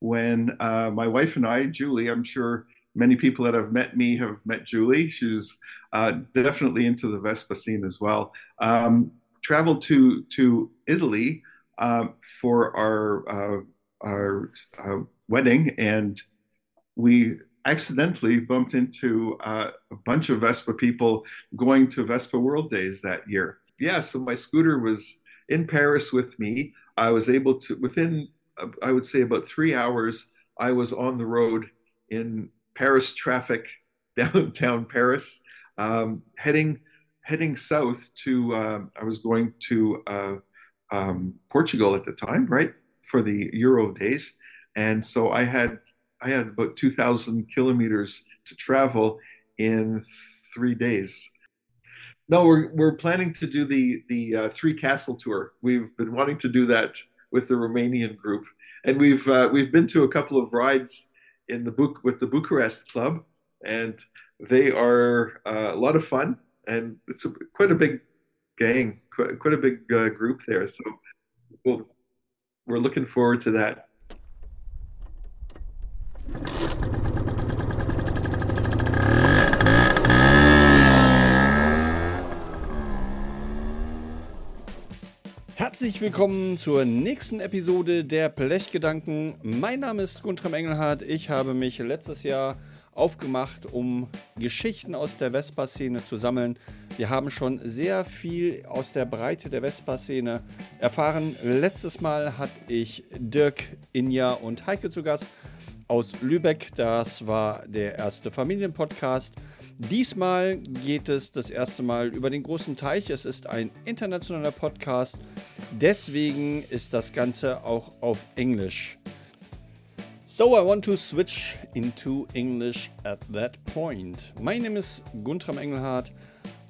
when uh, my wife and I, Julie, I'm sure many people that have met me have met Julie. She's uh, definitely into the Vespa scene as well. Um, traveled to to Italy uh, for our uh, our uh, wedding, and we accidentally bumped into uh, a bunch of Vespa people going to Vespa World Days that year. Yeah, so my scooter was in Paris with me. I was able to within I would say about three hours. I was on the road in Paris traffic, downtown Paris, um, heading heading south to. Uh, I was going to uh, um, Portugal at the time, right, for the Euro days, and so I had I had about two thousand kilometers to travel in three days. No, we're we're planning to do the the uh, three castle tour. We've been wanting to do that with the Romanian group, and we've uh, we've been to a couple of rides in the book with the Bucharest Club, and they are uh, a lot of fun, and it's a, quite a big gang, quite, quite a big uh, group there. So we'll, we're looking forward to that. Herzlich willkommen zur nächsten Episode der Blechgedanken. Mein Name ist Guntram Engelhardt. Ich habe mich letztes Jahr aufgemacht, um Geschichten aus der Vespa-Szene zu sammeln. Wir haben schon sehr viel aus der Breite der Vespa-Szene erfahren. Letztes Mal hatte ich Dirk, Inja und Heike zu Gast aus Lübeck. Das war der erste Familienpodcast. Diesmal geht es das erste Mal über den großen Teich. Es ist ein internationaler Podcast. Deswegen ist das Ganze auch auf Englisch. So I want to switch into English at that point. My name is Guntram Engelhardt.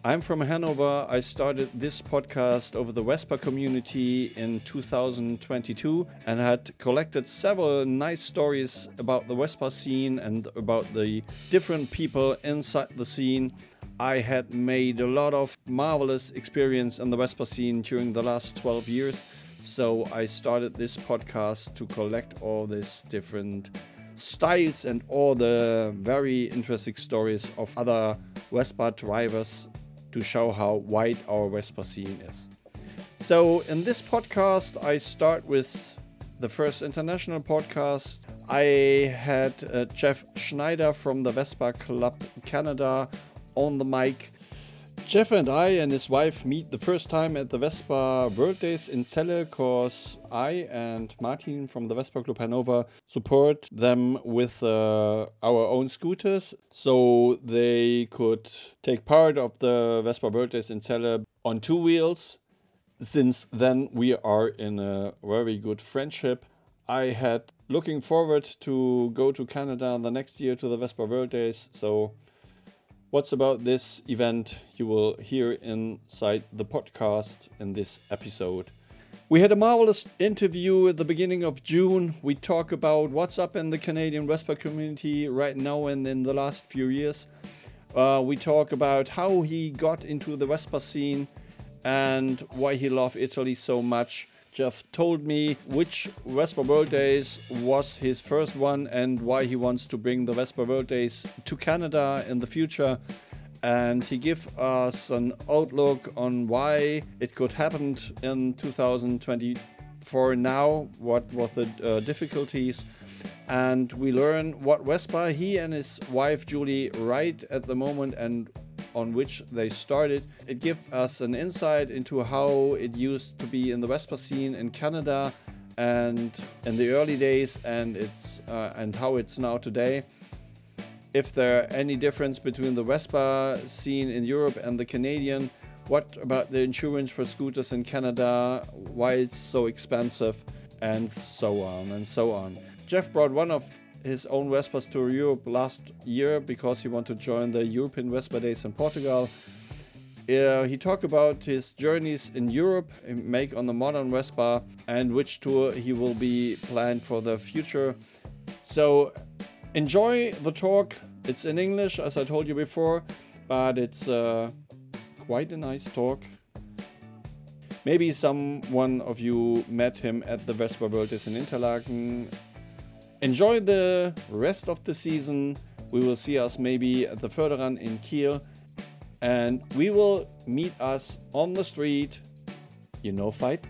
I'm from Hanover. I started this podcast over the Vespa community in 2022 and had collected several nice stories about the Vespa scene and about the different people inside the scene. I had made a lot of marvelous experience in the Vespa scene during the last 12 years. So I started this podcast to collect all these different styles and all the very interesting stories of other Vespa drivers to show how wide our Vespa scene is. So, in this podcast, I start with the first international podcast. I had uh, Jeff Schneider from the Vespa Club Canada on the mic Jeff and I and his wife meet the first time at the Vespa World Days in Celle because I and Martin from the Vespa Club Hanover support them with uh, our own scooters so they could take part of the Vespa World Days in Celle on two wheels. Since then, we are in a very good friendship. I had looking forward to go to Canada the next year to the Vespa World Days, so What's about this event you will hear inside the podcast in this episode. We had a marvelous interview at the beginning of June. We talk about what's up in the Canadian Vespa community right now and in the last few years. Uh, we talk about how he got into the Vespa scene and why he loved Italy so much. Jeff told me which Vespa World Days was his first one and why he wants to bring the Vespa World Days to Canada in the future. And he gave us an outlook on why it could happen in 2024 now, what were the uh, difficulties. And we learn what Vespa he and his wife Julie ride at the moment and on which they started. It gives us an insight into how it used to be in the Vespa scene in Canada and in the early days and it's uh, and how it's now today. If there are any difference between the Vespa scene in Europe and the Canadian, what about the insurance for scooters in Canada, why it's so expensive, and so on and so on. Jeff brought one of his own Vespas Tour Europe last year because he wanted to join the European Vespa Days in Portugal. Uh, he talked about his journeys in Europe, make on the modern Vespa, and which tour he will be planned for the future. So enjoy the talk. It's in English, as I told you before, but it's uh, quite a nice talk. Maybe some one of you met him at the Vespa World is in Interlaken enjoy the rest of the season. We will see us maybe at the further run in Kiel. And we will meet us on the street. You know, fight.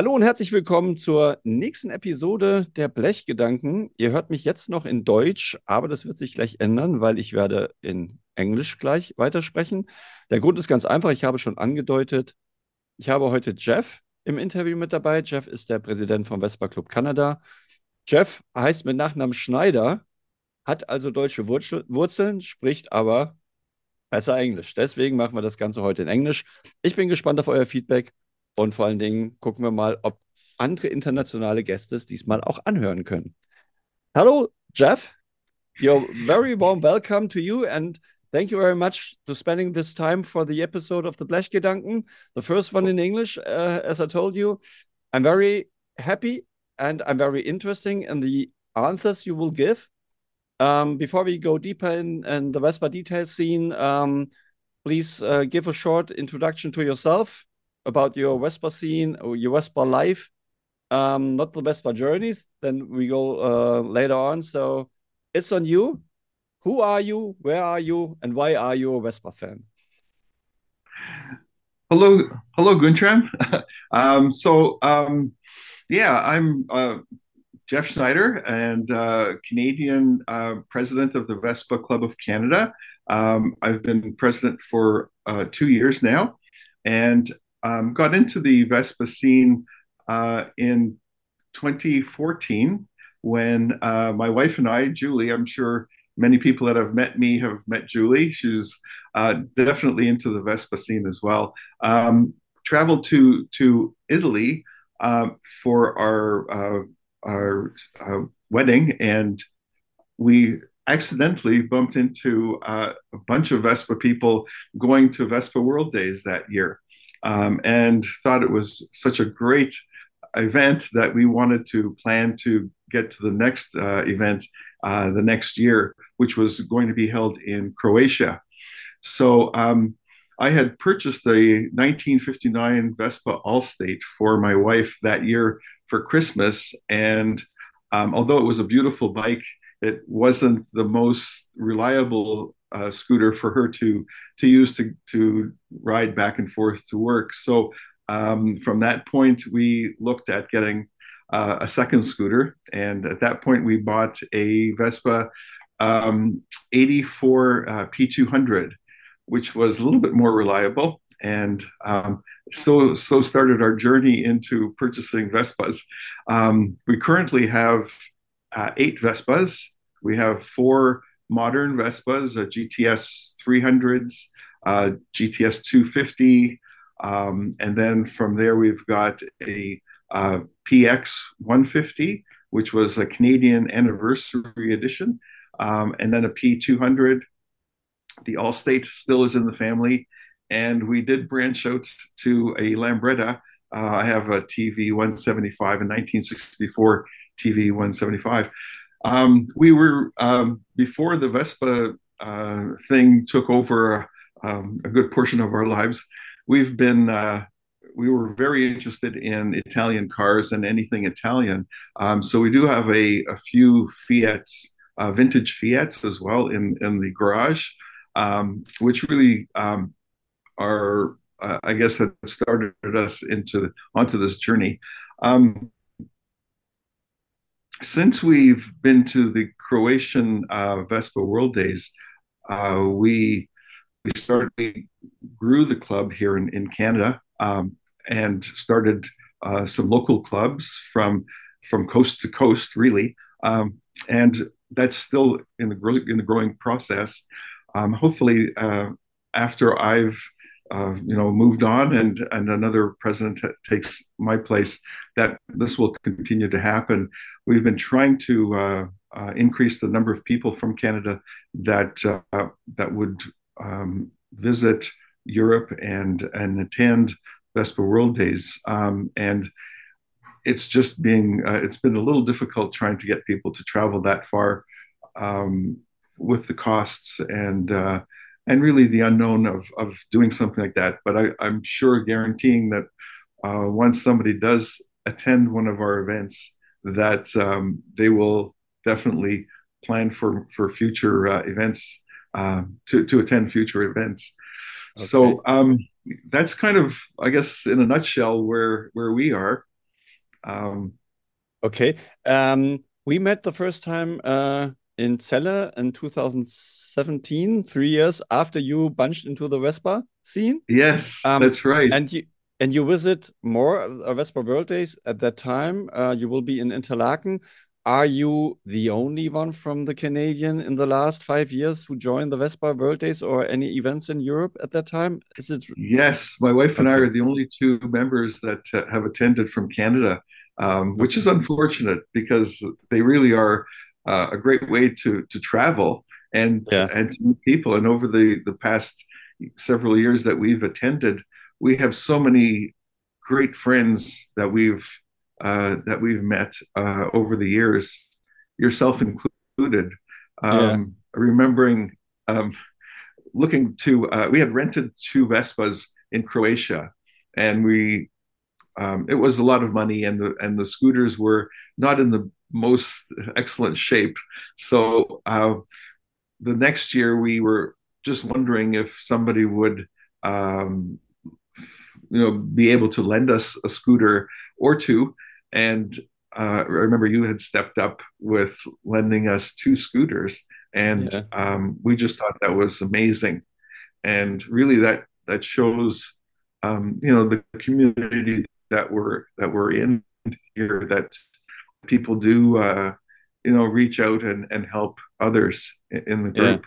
Hallo und herzlich willkommen zur nächsten Episode der Blechgedanken. Ihr hört mich jetzt noch in Deutsch, aber das wird sich gleich ändern, weil ich werde in Englisch gleich weitersprechen. Der Grund ist ganz einfach, ich habe schon angedeutet, ich habe heute Jeff im Interview mit dabei. Jeff ist der Präsident vom Vespa Club Kanada. Jeff heißt mit Nachnamen Schneider, hat also deutsche Wurzeln, spricht aber besser Englisch. Deswegen machen wir das Ganze heute in Englisch. Ich bin gespannt auf euer Feedback Und vor allen Dingen gucken wir mal, ob andere internationale Gäste es diesmal auch anhören können. Hello, Jeff. You're very warm welcome to you and thank you very much for spending this time for the episode of the Blechgedanken, the first one in English, uh, as I told you. I'm very happy and I'm very interesting in the answers you will give. Um, before we go deeper in, in the Vespa detail scene, um, please uh, give a short introduction to yourself about your Vespa scene or your Vespa life, um, not the Vespa journeys. Then we go uh, later on. So it's on you. Who are you? Where are you? And why are you a Vespa fan? Hello, hello, Guntram. um, so, um, yeah, I'm uh, Jeff Schneider and uh, Canadian uh, president of the Vespa Club of Canada. Um, I've been president for uh, two years now, and um, got into the Vespa scene uh, in 2014 when uh, my wife and I, Julie, I'm sure many people that have met me have met Julie. She's uh, definitely into the Vespa scene as well. Um, traveled to to Italy uh, for our uh, our uh, wedding, and we accidentally bumped into uh, a bunch of Vespa people going to Vespa World Days that year um, and thought it was such a great event that we wanted to plan to get to the next uh, event uh, the next year, which was going to be held in Croatia. So um, I had purchased a 1959 Vespa Allstate for my wife that year for Christmas. And um, although it was a beautiful bike, it wasn't the most reliable uh, scooter for her to to use to to ride back and forth to work. So um, from that point, we looked at getting uh, a second scooter, and at that point, we bought a Vespa um, 84 uh, P200, which was a little bit more reliable. And um, so, so started our journey into purchasing Vespas. Um, we currently have uh, eight Vespas. We have four modern Vespas, uh, GTS 300s, uh, GTS 250, um, and then from there we've got a uh, PX 150, which was a Canadian anniversary edition, um, and then a P200. The Allstate still is in the family, and we did branch out to a Lambretta. Uh, I have a TV 175, a 1964 TV 175. Um, we were um, before the Vespa uh, thing took over um, a good portion of our lives. We've been uh, we were very interested in Italian cars and anything Italian. Um, so we do have a, a few Fiats, uh, vintage Fiats as well in in the garage, um, which really um, are uh, I guess that started us into onto this journey. Um, since we've been to the Croatian uh, Vespa World Days, uh, we we started we grew the club here in, in Canada um, and started uh, some local clubs from from coast to coast, really, um, and that's still in the in the growing process. Um, hopefully, uh, after I've uh, you know moved on and and another president t- takes my place, that this will continue to happen. We've been trying to uh, uh, increase the number of people from Canada that uh, that would um, visit Europe and and attend Vespa World Days, um, and it's just being uh, it's been a little difficult trying to get people to travel that far um, with the costs and uh, and really the unknown of of doing something like that. But I, am sure guaranteeing that uh, once somebody does attend one of our events, that um, they will definitely plan for for future uh, events uh, to to attend future events. Okay. So um, that's kind of, I guess, in a nutshell, where where we are. Um, okay, um, we met the first time uh, in Celle in 2017, three years after you bunched into the Vespa scene. Yes, um, that's right. And you and you visit more uh, Vespa World Days at that time. Uh, you will be in Interlaken. Are you the only one from the Canadian in the last five years who joined the Vespa World Days or any events in Europe at that time? Is it? Yes, my wife and okay. I are the only two members that uh, have attended from Canada, um, which is unfortunate because they really are uh, a great way to to travel and yeah. and to meet people. And over the the past several years that we've attended, we have so many great friends that we've uh, that we've met uh, over the years, yourself included. Um, yeah. Remembering um, looking to, uh, we had rented two Vespas in Croatia, and we um, it was a lot of money, and the and the scooters were not in the most excellent shape. So uh, the next year, we were just wondering if somebody would, um, you know, be able to lend us a scooter or two. And uh, I remember you had stepped up with lending us two scooters, and yeah. um, we just thought that was amazing. And really, that that shows, um, you know, the community that we're that we're in here that people do uh, you know reach out and, and help others in the group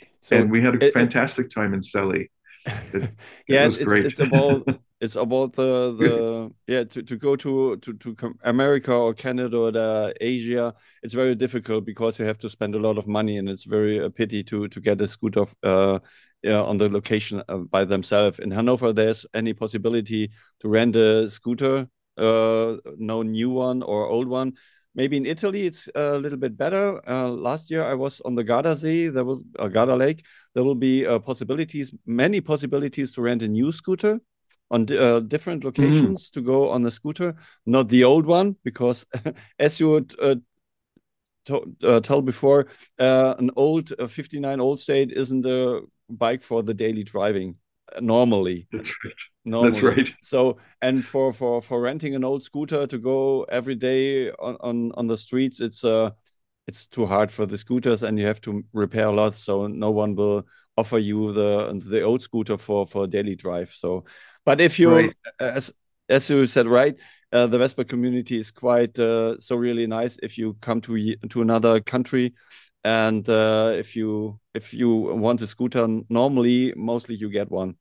yeah. so and we had a it, fantastic time in Celle. It, it yeah it's, it's, about it's about the the yeah to, to go to to to America or Canada or Asia it's very difficult because you have to spend a lot of money and it's very a pity to to get a scooter uh, yeah, on the location uh, by themselves. In Hanover, there's any possibility to rent a scooter uh, no new one or old one. Maybe in Italy it's a little bit better. Uh, last year I was on the Gardasee, there was a uh, Garda Lake. There will be uh, possibilities, many possibilities to rent a new scooter on uh, different mm-hmm. locations mm. to go on the scooter, not the old one, because as you would uh, uh, tell before, uh, an old uh, 59 Allstate isn't a bike for the daily driving normally. That's right. Normally. That's right. So and for for for renting an old scooter to go every day on on, on the streets, it's uh it's too hard for the scooters and you have to repair a lot. So no one will offer you the the old scooter for for daily drive. So, but if you right. as as you said right. Uh, the Vespa community is quite uh, so really nice. If you come to to another country, and uh, if you if you want a scooter normally mostly you get one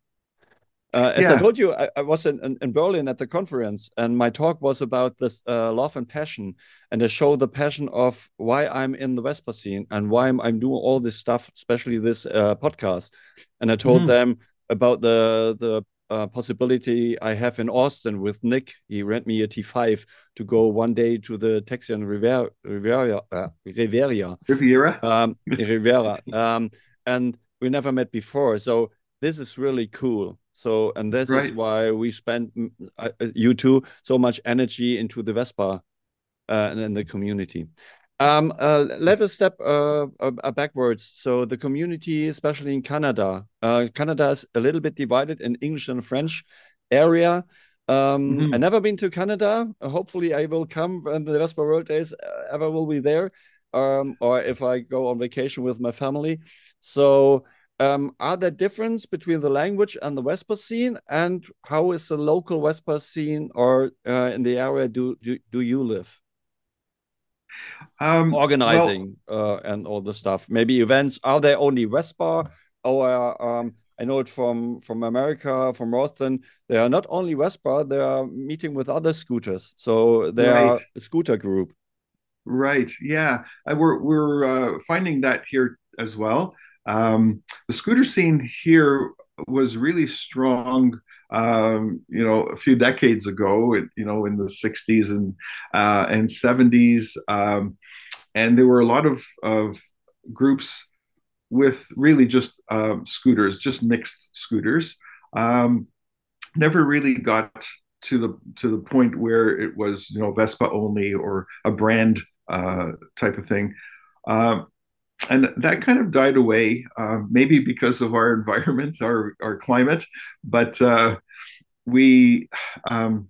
uh, as yeah. I told you, I, I was in, in, in, Berlin at the conference, and my talk was about this uh, love and passion, and I show the passion of why I'm in the Vespa scene and why I'm, I'm doing all this stuff, especially this uh, podcast. And I told mm. them about the the uh, possibility I have in Austin with Nick. He rent me a T5 to go one day to the Texian Riviera, Riviera, uh, Riviera, Riviera, um, Riviera, um, and we never met before. So this is really cool. So, and this right. is why we spend mm, uh, uh, you two so much energy into the Vespa uh, and in the community. Um, uh, let us step uh, uh, backwards. So the community, especially in Canada, uh, Canada is a little bit divided in English and French area. Um, mm -hmm. I've never been to Canada. hopefully, I will come when the Vespa World Days ever will be there, um, or if I go on vacation with my family. So um, are there difference between the language and the Vespa scene, and how is the local Vespa scene or uh, in the area do, do do you live? Um, Organizing well, uh, and all the stuff. Maybe events. Are there only Vespa, or um, I know it from from America, from Boston. They are not only Vespa; they are meeting with other scooters. So they right. are a scooter group. Right. Yeah. we're we're uh, finding that here as well. Um, the scooter scene here was really strong. Um, you know, a few decades ago, you know, in the '60s and uh, and '70s, um, and there were a lot of of groups with really just um, scooters, just mixed scooters. Um, never really got to the to the point where it was you know Vespa only or a brand uh, type of thing. Um, and that kind of died away, uh, maybe because of our environment, our our climate, but uh, we um,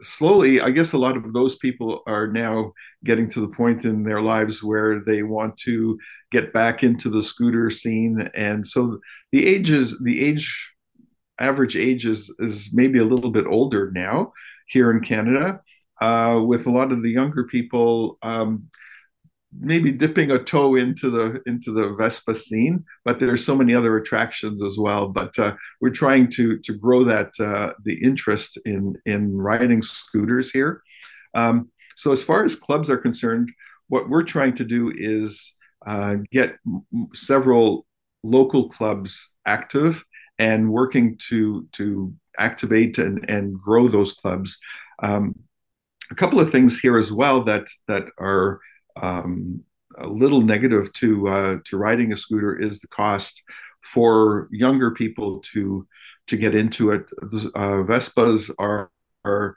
slowly, I guess, a lot of those people are now getting to the point in their lives where they want to get back into the scooter scene, and so the ages, the age, average age is is maybe a little bit older now here in Canada. Uh, with a lot of the younger people um, maybe dipping a toe into the into the Vespa scene, but there's so many other attractions as well. But uh, we're trying to to grow that uh, the interest in in riding scooters here. Um, so as far as clubs are concerned, what we're trying to do is uh, get several local clubs active and working to to activate and, and grow those clubs. Um, a couple of things here as well that that are um, a little negative to uh, to riding a scooter is the cost for younger people to to get into it. Uh, Vespas are are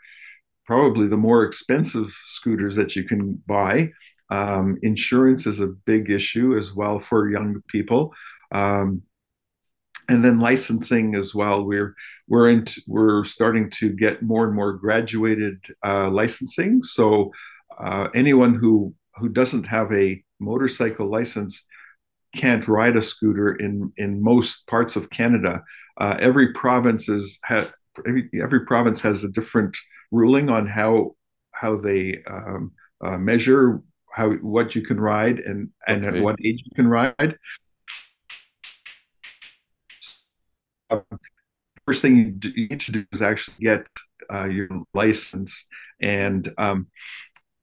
probably the more expensive scooters that you can buy. Um, insurance is a big issue as well for young people. Um, and then licensing as well. We're we're into, we're starting to get more and more graduated uh, licensing. So uh, anyone who who doesn't have a motorcycle license can't ride a scooter in in most parts of Canada. Uh, every province is ha- every, every province has a different ruling on how how they um, uh, measure how what you can ride and and okay. at what age you can ride. Uh, first thing you, do, you, need to do is actually get uh, your license and um,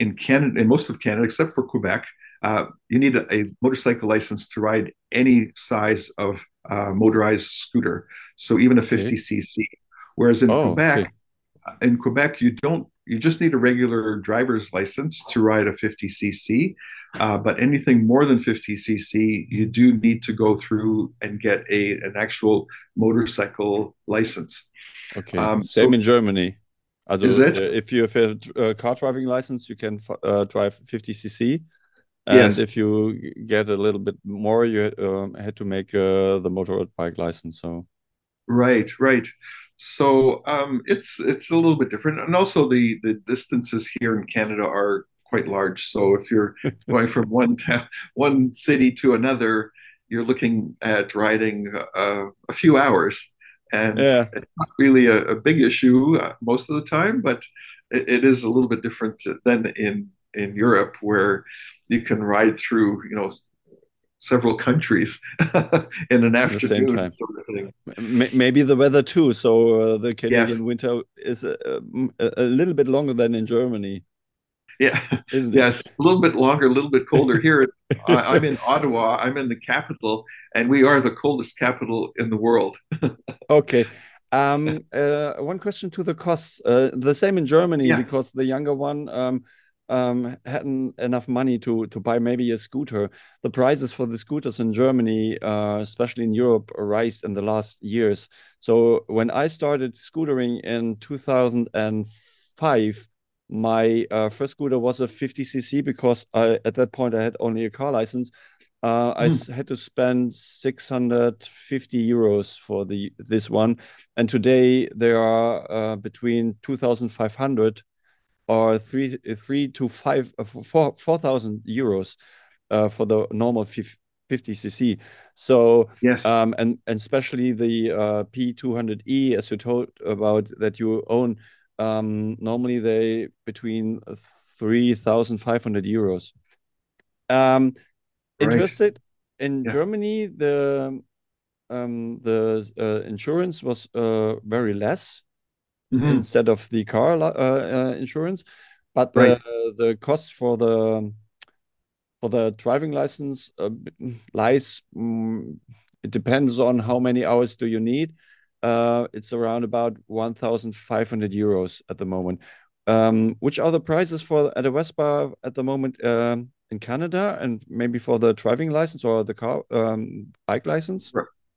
in Canada, in most of Canada, except for Quebec, uh, you need a, a, motorcycle license to ride any size of uh, motorized scooter. So even a 50 okay. cc. Whereas in oh, Quebec, okay. Uh, in Quebec, you don't. You just need a regular driver's license to ride a 50 cc. Uh, but anything more than 50 cc, you do need to go through and get a an actual motorcycle license. Okay. Um, Same so, in Germany. Also, Is it? Uh, if you have a uh, car driving license, you can uh, drive 50 cc. And yes. if you get a little bit more, you um, had to make uh, the motorbike license. So, right, right. So um, it's it's a little bit different, and also the the distances here in Canada are quite large. So if you're going from one town, one city to another, you're looking at riding uh, a few hours and yeah. it's not really a, a big issue uh, most of the time, but it, it is a little bit different than in in Europe, where you can ride through, you know, several countries in an afternoon. Sort of Maybe the weather too. So uh, the Canadian yes. winter is a, a, little bit longer than in Germany. Yeah, Isn't yes, it? a little bit longer, a little bit colder here. I, am in Ottawa. I'm in the capital, and we are the coldest capital in the world. okay. Um, uh, one question to the costs. Uh, the same in Germany yeah. because the younger one um, um, hadn't enough money to to buy maybe a scooter. The prices for the scooters in Germany, uh, especially in Europe, rise in the last years. So when I started scootering in 2005 my uh, first scooter was a 50cc because I, at that point I had only a car license. Uh, I mm. had to spend 650 euros for the this one, and today there are uh, between 2,500 or three three to five uh, four four thousand euros uh, for the normal 50cc. So yes, um, and and especially the uh, P200e, as you told about that you own um, normally they between 3,500 euros. Um, interested in yeah. Germany, the um, the uh, insurance was uh, very less mm -hmm. instead of the car uh, uh insurance, but the right. the cost for the for the driving license uh, lies. Um, it depends on how many hours do you need uh, it's around about 1,500 euros at the moment. Um, which are the prices for at a Vespa at the moment um, in Canada, and maybe for the driving license or the car um, bike license.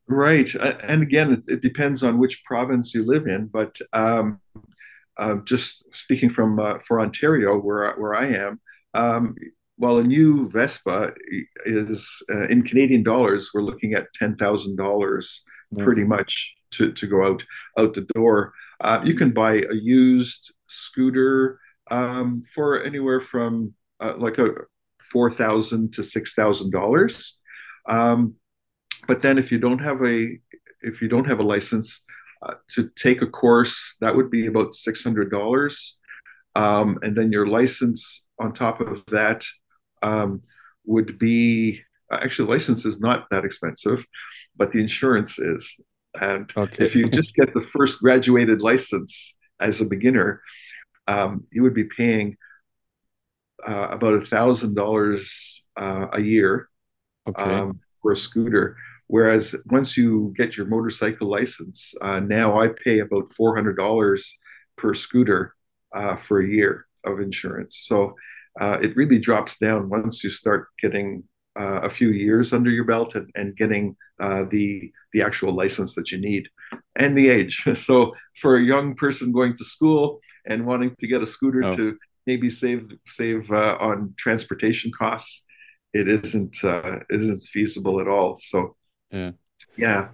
Right, and again, it, it, depends on which province you live in. But um, uh, just speaking from uh, for Ontario, where where I am, um, well, a new Vespa is uh, in Canadian dollars. We're looking at ten thousand dollars, pretty much to, to go out out the door. Uh, you can buy a used scooter um, for anywhere from uh, like a four thousand to six thousand dollars. Um, but then, if you don't have a if you don't have a license uh, to take a course, that would be about six hundred dollars, um, and then your license on top of that um, would be actually license is not that expensive, but the insurance is. And okay. if you just get the first graduated license as a beginner, um, you would be paying uh, about a thousand dollars uh, a year okay. um, for a scooter. Whereas once you get your motorcycle license, uh, now I pay about four hundred dollars per scooter uh, for a year of insurance. So uh, it really drops down once you start getting uh, a few years under your belt and, and getting uh, the the actual license that you need and the age. So for a young person going to school and wanting to get a scooter oh. to maybe save save uh, on transportation costs, it isn't uh, it isn't feasible at all. So yeah, yeah.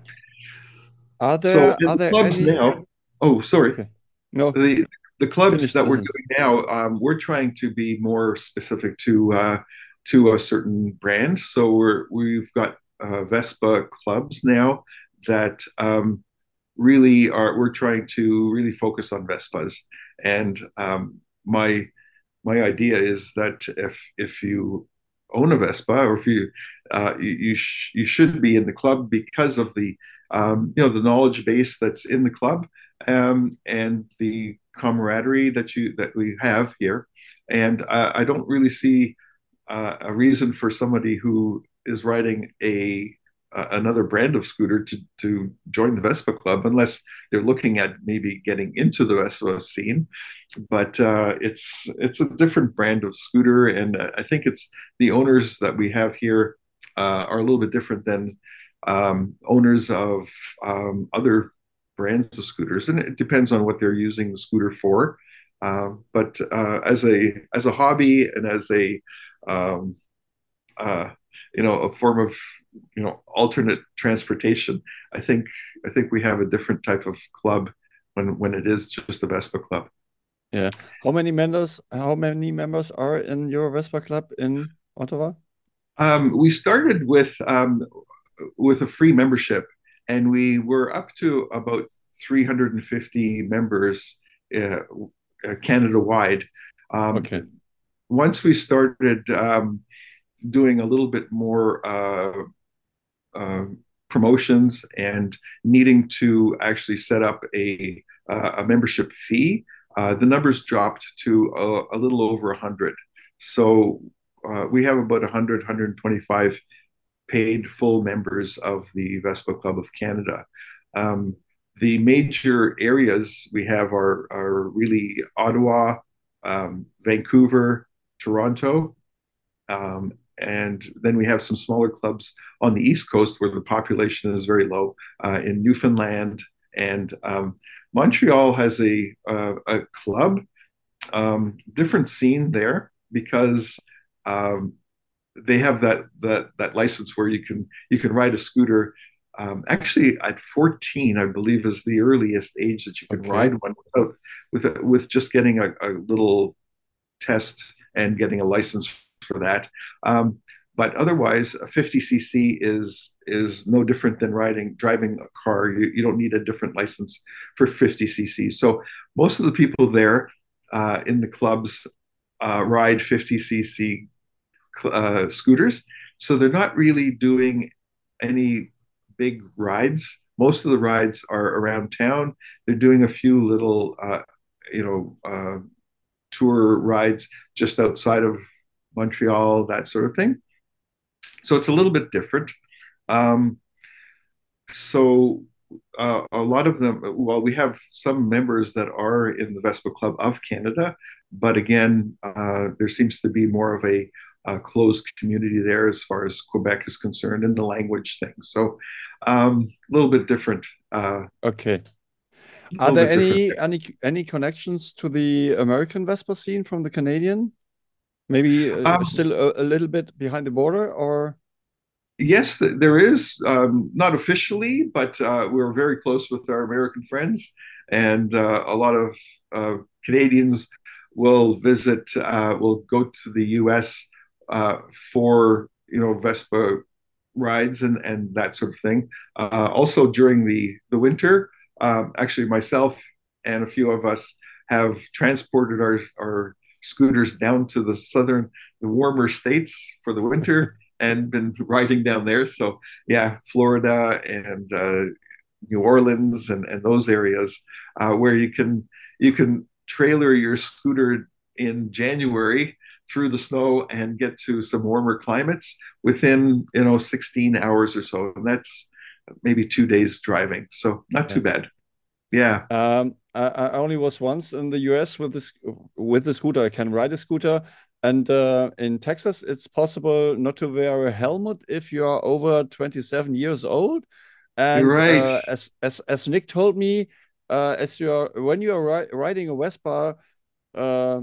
Are there so are there clubs any... now? Oh, sorry. Okay. No, the the clubs Finish that we're doing now, um, we're trying to be more specific to uh, to a certain brand. So we're we've got uh, Vespa clubs now that um, really are. We're trying to really focus on Vespas, and um, my my idea is that if if you own a Vespa or if you uh, you you, sh- you, should be in the club because of the um, you know the knowledge base that's in the club um, and the camaraderie that you that we have here. And uh, I don't really see uh, a reason for somebody who is riding a uh, another brand of scooter to to join the Vespa club unless they're looking at maybe getting into the Vespa scene. But uh, it's it's a different brand of scooter, and uh, I think it's the owners that we have here uh, are a little bit different than um, owners of um, other brands of scooters, and it depends on what they're using the scooter for. Uh, but as a as a hobby and as a um, uh, you know a form of you know alternate transportation, I think I think we have a different type of club when when it is just a Vespa club. Yeah. How many members? How many members are in your Vespa club in Ottawa? Um, we started with um, with a free membership, and we were up to about 350 members uh, uh, Canada wide. Um, okay once we started um, doing a little bit more uh, uh, promotions and needing to actually set up a, uh, a membership fee, uh, the numbers dropped to a, a little over 100. So uh, we have about 100, 125 paid full members of the Vespa Club of Canada. Um, the major areas we have are, are really Ottawa, um, Vancouver, Toronto. Um, and then we have some smaller clubs on the East Coast where the population is very low uh, in Newfoundland. And um, Montreal has a, uh, a club, um, different scene there because um, they have that, that, that license where you can, you can ride a scooter um, actually at 14 i believe is the earliest age that you can okay. ride one without with with just getting a, a, little test and getting a license for that. Um, but otherwise, a 50cc is is no different than riding driving a car. You, you don't need a different license for 50cc. So most of the people there uh, in the clubs uh, ride 50cc uh, scooters. So they're not really doing any big rides. Most of the rides are around town. They're doing a few little, uh, you know, uh, tour rides just outside of Montreal, that sort of thing. So it's a little bit different. Um, so uh, a lot of them, well, we have some members that are in the Vespa Club of Canada, but again, uh, there seems to be more of a uh, closed community there as far as Quebec is concerned and the language thing. So um, a little bit different. Uh, okay. Are there any any any connections to the American Vespa scene from the Canadian? Maybe uh, um, still a, a, little bit behind the border, or yes, there is. Um, not officially, but uh, we're very close with our American friends, and uh, a lot of uh, Canadians will visit. Uh, will go to the U.S. Uh, for you know Vespa rides and and that sort of thing. also during the the winter um, actually myself and a few of us have transported our our scooters down to the southern the warmer states for the winter and been riding down there. So yeah florida and uh, new orleans and, and those areas uh, where you can you can trailer your scooter in january through the snow and get to some warmer climates within you know 16 hours or so. And that's maybe two days driving. So not too bad. Yeah. Um, I, I, only was once in the US with this with the scooter. I can ride a scooter, and uh, in Texas, it's possible not to wear a helmet if you are over 27 years old. And right. Uh, as as as Nick told me, uh, as you are when you are ri riding a Vespa, uh,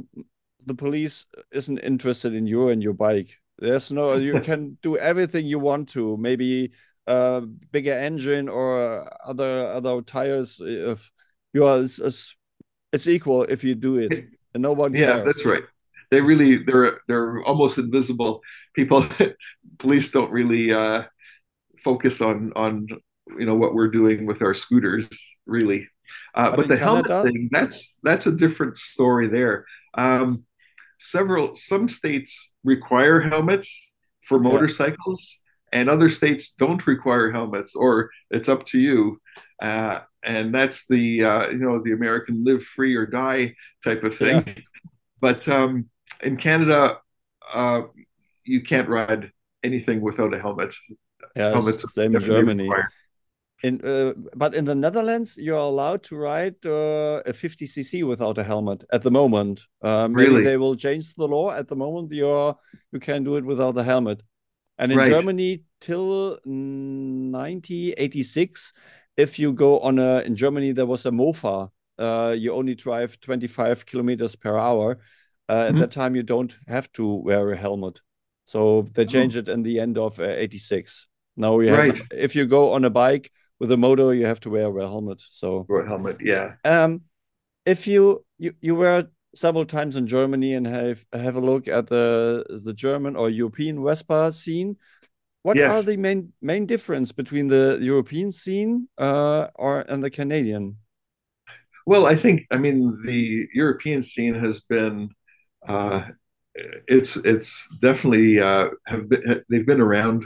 the police isn't interested in you and your bike. There's no you can do everything you want to. Maybe uh, bigger engine or other other tires, if you are it's, it's, it's equal if you do it, and no one. Yeah, that's right. They really they're they're almost invisible. People, police don't really uh, focus on on you know what we're doing with our scooters really. Uh, but, but the Canada? helmet thing that's that's a different story there. Um, several some states require helmets for motorcycles and other states don't require helmets, or it's up to you. Uh, and that's the uh, you know the American live free or die type of thing. Yeah. But um, in Canada, uh, you can't ride anything without a helmet. Yeah, Helmets same in Germany. Required. In uh, but in the Netherlands, you're allowed to ride uh, a 50cc without a helmet at the moment. Uh, maybe really? they will change the law. At the moment, you're you can do it without the helmet. And in right. Germany, till 1986, if you go on a, in Germany, there was a MOFA. Uh, you only drive 25 kilometers per hour. Uh, mm -hmm. At mm-hmm. that time, you don't have to wear a helmet. So they oh. changed oh. it in the end of uh, 86. Now you right. have, if you go on a bike with a motor, you have to wear a helmet. So wear a helmet, yeah. Um, if you you you wear several times in Germany and have have a look at the the German or European Vespa scene. What yes. are the main main difference between the European scene uh, or and the Canadian? Well, I think I mean the European scene has been uh, it's it's definitely uh, have been, they've been around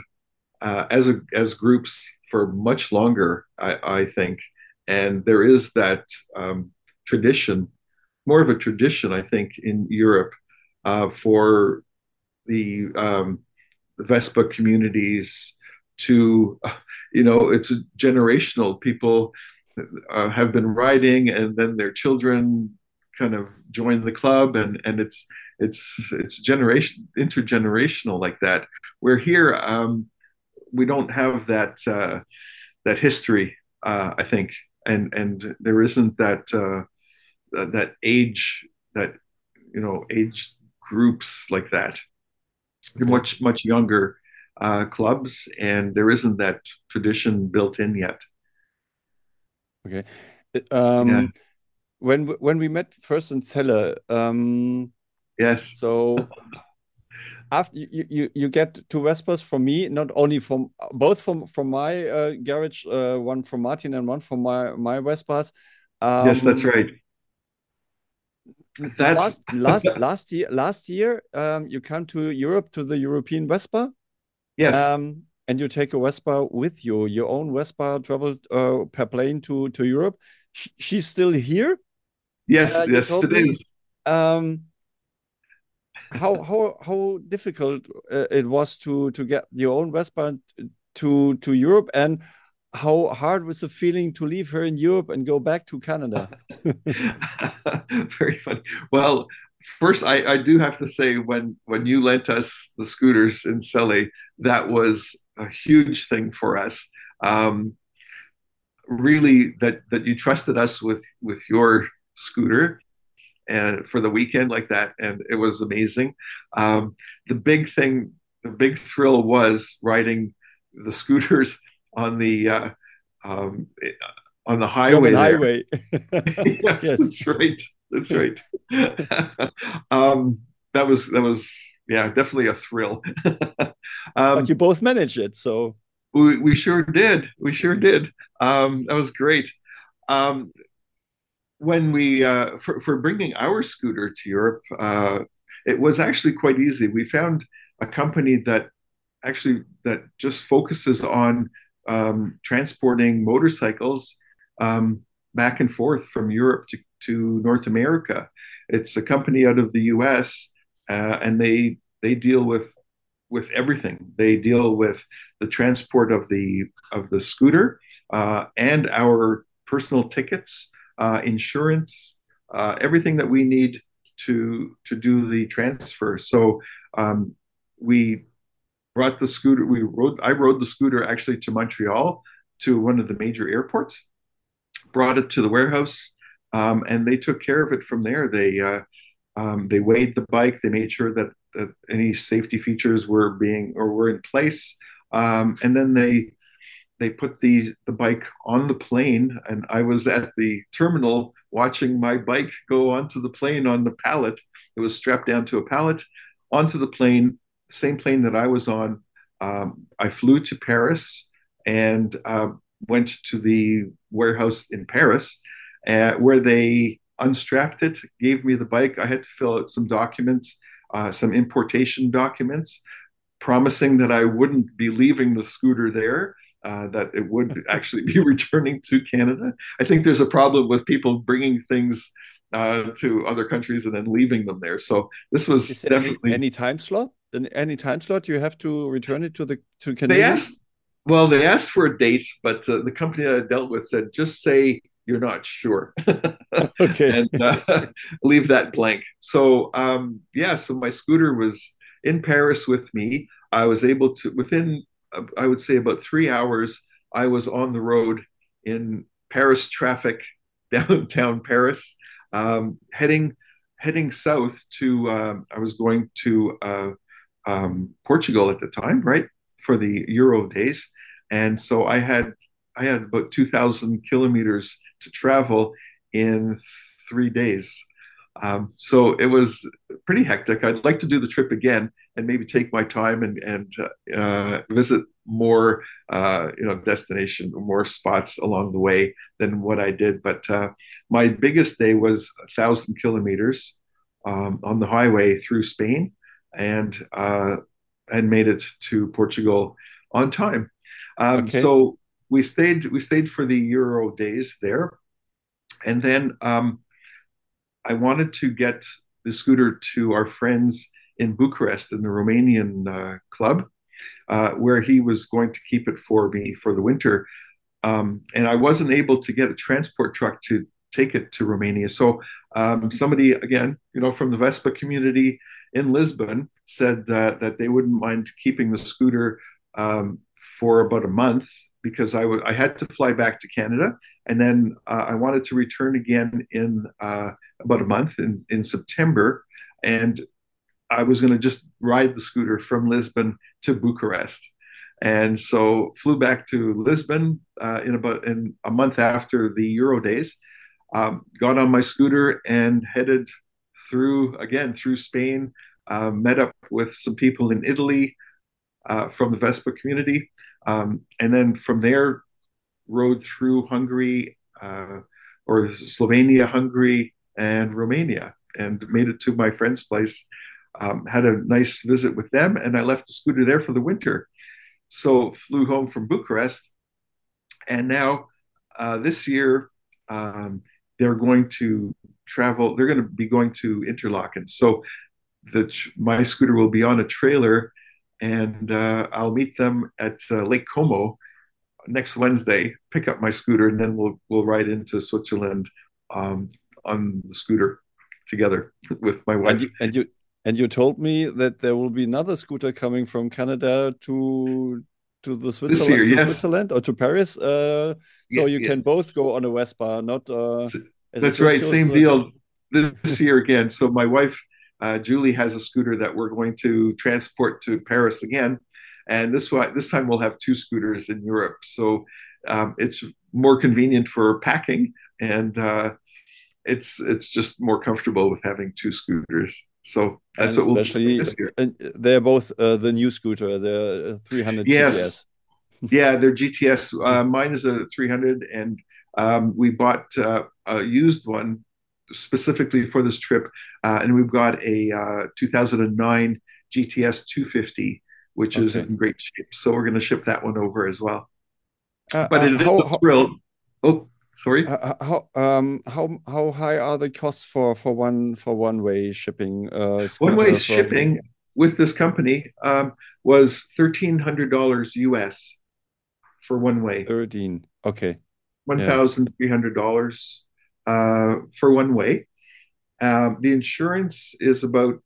uh, as a, as groups for much longer, I, I think, and there is that um, tradition more of a tradition, I think, in Europe uh, for the, um, the Vespa communities to, uh, you know, it's generational. People uh, have been riding, and then their children kind of join the club, and and it's it's it's generation intergenerational like that. Where here um, we don't have that uh, that history, uh, I think, and and there isn't that uh, uh, that age that you know age groups like that. They're much much younger uh, clubs, and there isn't that tradition built in yet. Okay. Um, yeah. When when we met first in Celle, um, yes. So after you, you you get two Vespas from me, not only from both from from my uh, garage, uh, one from Martin and one from my my Vespas. Um, yes, that's right that last last last year last year um, you come to Europe to the European Vespa. Yes. Um, and you take a Vespa with you, your own Vespa traveled uh, per plane to to Europe. Sh she's still here. Yes, uh, yes, it me, is. Um, how how how difficult uh, it was to to get your own Vespa to to Europe and how hard was the feeling to leave her in Europe and go back to Canada? Very funny. Well, first, I, I do have to say when when you lent us the scooters in Celle, that was a huge thing for us. Um, really, that that you trusted us with with your scooter and for the weekend like that, and it was amazing. Um, the big thing, the big thrill was riding the scooters on the uh, um, on the highway. highway. yes, yes, that's right. That's right. um, that was that was yeah, definitely a thrill. um, but you both managed it, so we, we sure did. We sure did. Um, that was great. Um, when we uh, for for bringing our scooter to Europe, uh, it was actually quite easy. We found a company that actually that just focuses on um, transporting motorcycles um, back and forth from Europe to, to North America. It's a company out of the U.S. Uh, and they they deal with with everything. They deal with the transport of the of the scooter uh, and our personal tickets, uh, insurance, uh, everything that we need to to do the transfer. So um, we brought the scooter. We rode. I rode the scooter actually to Montreal to one of the major airports. Brought it to the warehouse, um, and they took care of it from there. They uh, um, they weighed the bike. They made sure that, that any safety features were being or were in place, um, and then they they put the the bike on the plane. And I was at the terminal watching my bike go onto the plane on the pallet. It was strapped down to a pallet onto the plane same plane that I was on, um, I flew to Paris and uh, went to the warehouse in Paris uh, where they unstrapped it, gave me the bike. I had to fill out some documents, uh, some importation documents, promising that I wouldn't be leaving the scooter there. Uh, that it would actually be returning to Canada. I think there's a problem with people bringing things uh, to other countries and then leaving them there. So this was definitely any, any time slot in any time slot you have to return it to the to Canada? They asked, well, they asked for a date, but uh, the company that I dealt with said just say you're not sure. okay, and uh, leave that blank. So um, yeah, so my scooter was in Paris with me. I was able to within uh, I would say about three hours. I was on the road in Paris traffic, downtown Paris, um, heading heading south to. Uh, I was going to uh, um, Portugal at the time, right, for the Euro days, and so I had I had about two thousand kilometers to travel in three days. Um, so it was pretty hectic. I'd like to do the trip again and maybe take my time and and uh, visit more uh, you know destination, more spots along the way than what I did. But uh, my biggest day was a thousand kilometers um, on the highway through Spain, and uh, and made it to Portugal on time. Um, okay. So we stayed we stayed for the Euro days there, and then um, I wanted to get the scooter to our friends in Bucharest in the Romanian uh, club, uh, where he was going to keep it for me for the winter. Um, and I wasn't able to get a transport truck to take it to Romania. So um, somebody, again, you know, from the Vespa community in Lisbon said that, that they wouldn't mind keeping the scooter um, for about a month because I, w- I had to fly back to Canada. And then uh, I wanted to return again in uh, about a month in, in September. And I was going to just ride the scooter from Lisbon to Bucharest. And so flew back to Lisbon uh, in about in a month after the Euro days. Um, got on my scooter and headed through again through Spain, uh, met up with some people in Italy uh, from the Vespa community, um, and then from there rode through Hungary uh, or Slovenia, Hungary, and Romania, and made it to my friend's place. Um, had a nice visit with them, and I left the scooter there for the winter. So flew home from Bucharest, and now uh, this year um, they're going to travel. They're going to be going to Interlaken. So the my scooter will be on a trailer, and uh, I'll meet them at uh, Lake Como next Wednesday. Pick up my scooter, and then we'll we'll ride into Switzerland um, on the scooter. together with my wife. And you, and you and you told me that there will be another scooter coming from Canada to to the Switzerland, year, to yes. Switzerland or to Paris. Uh, so Yeah, you yeah. can both go on a Vespa, not. Uh, That's right, same uh, deal this year again. So my wife, uh, Julie, has a scooter that we're going to transport to Paris again, and this one this time we'll have two scooters in Europe. So um, it's more convenient for packing, and uh, it's it's just more comfortable with having two scooters. So that's and what we'll especially do this year. and they're both uh, the new scooter, the 300 Yes. GTS. Yeah, they're GTS. Uh, mine is a 300, and um, we bought uh, a used one specifically for this trip, uh, and we've got a uh, 2009 GTS 250, which is in great shape. So we're going to ship that one over as well. Uh, But uh, it is how, a how, thrill. Oh, sorry. Uh, how um how how high are the costs for for one for one way shipping uh One way shipping with this company um, was $1,300 US for one way. 13 okay one thousand three hundred dollars uh, for one way. Um, the insurance is about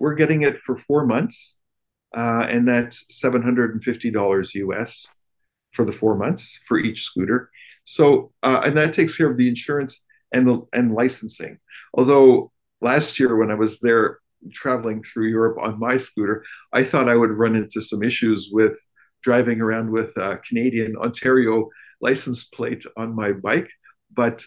we're getting it for four months, uh, and that's seven hundred and fifty dollars US for the four months for each scooter. So, uh, and that takes care of the insurance and the and licensing. Although last year when I was there traveling through Europe on my scooter, I thought I would run into some issues with driving around with a Canadian Ontario license plate on my bike, but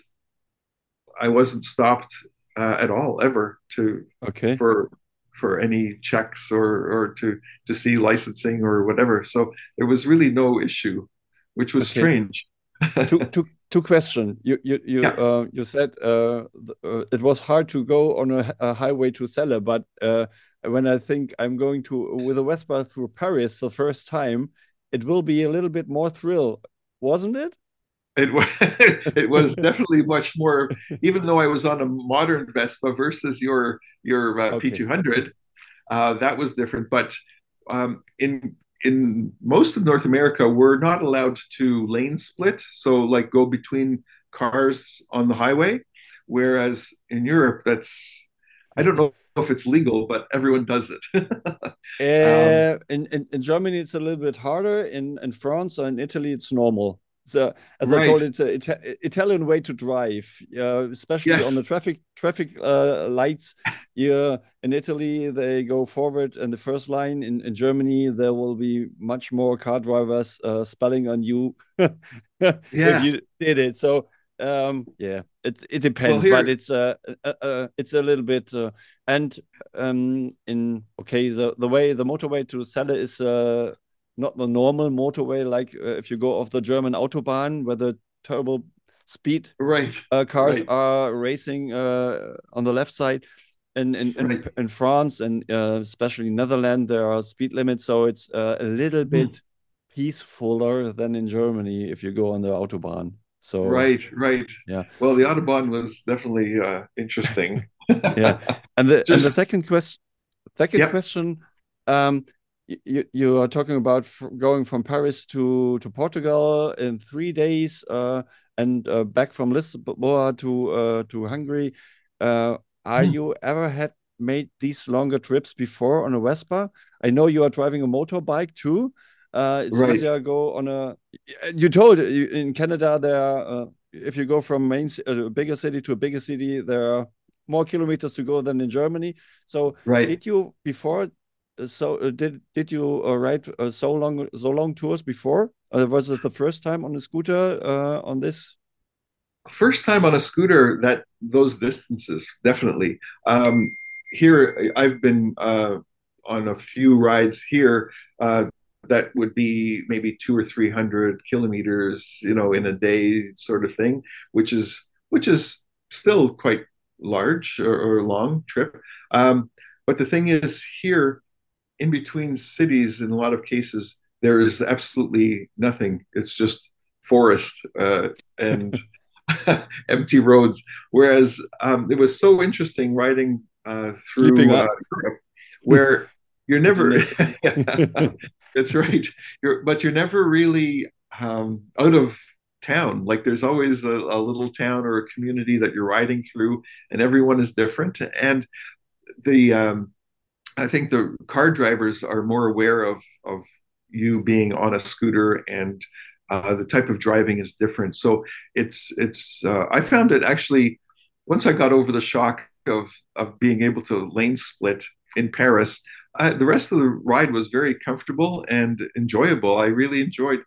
I wasn't stopped uh, at all ever to okay for for any checks or or to to see licensing or whatever. So there was really no issue, which was Okay. strange. two two two question you you you Yeah. uh you said uh, uh it was hard to go on a, a highway to Celle but uh when I think I'm going to with a Vespa through Paris the first time it will be a little bit more thrill wasn't it It was it was definitely much more. Even though I was on a modern Vespa versus your your uh, Okay. P200, uh, that was different. But um, in in most of North America, we're not allowed to lane split, so like go between cars on the highway. Whereas in Europe, that's I don't know if it's legal, but everyone does it. Uh, in, in in Germany, it's a little bit harder. In in France or in Italy, it's normal. So as I told, Right. it's an Ita Italian way to drive, uh, especially on the traffic traffic uh, lights. Yeah, in Italy they go forward in the first line. In in Germany, there will be much more car drivers uh, spelling on you Yeah. if you did it. So um, yeah, it it depends, here- but it's uh, uh, uh, it's a little bit uh, and um in okay the the way the motorway to Celle is uh not the normal motorway like uh, if you go off the German autobahn where the turbo speed right. uh, cars Right. are racing uh on the left side in in in, Right. in France and uh, especially Netherlands there are speed limits so it's uh, a little Hmm. bit peacefuler than in Germany if you go on the autobahn so Right, right. Yeah. Well, the autobahn was definitely uh, interesting. yeah and the and the second question second question um you you are talking about f going from Paris to to Portugal in three days uh and uh, back from Lisboa to uh to Hungary uh are Hmm. you ever had made these longer trips before on a Vespa I know you are driving a motorbike too uh it's Right. easier go on a you told you, in Canada there are uh, if you go from main uh, a bigger city to a bigger city there are more kilometers to go than in Germany. So Right. did you before? uh, So uh, did did you uh, ride uh, so long so long tours before? Or was it the first time on a scooter uh, on this? First time on a scooter that those distances, definitely. Um, here, I've been uh, on a few rides here uh, that would be maybe two or three hundred kilometers, you know, in a day, sort of thing, which is which is still quite large or, or long trip. Um, but the thing is, here, in between cities, in a lot of cases, there is absolutely nothing. It's just forest uh, and empty roads. Whereas um, it was so interesting riding uh, through uh. Europe, where you're never. That's right. You're, but you're never really um, out of town. Like there's always a, a, little town or a community that you're riding through, and everyone is different. And the um, I think the car drivers are more aware of of you being on a scooter and uh, the type of driving is different. So it's it's uh, I found it actually once I got over the shock of of being able to lane split in Paris. Uh, the rest of the ride was very comfortable and enjoyable. I really enjoyed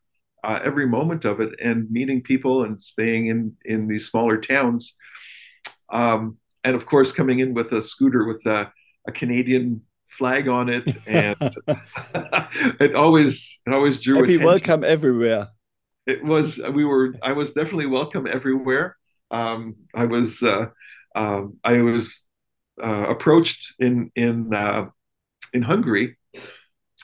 uh, every moment of it and meeting people and staying in in these smaller towns. Um, and of course, coming in with a scooter with a, a Canadian flag on it, and it always it always drew. Happy attention. welcome everywhere. It was we were I was definitely welcome everywhere. Um, I was uh, um, I was uh, approached in in uh, in Hungary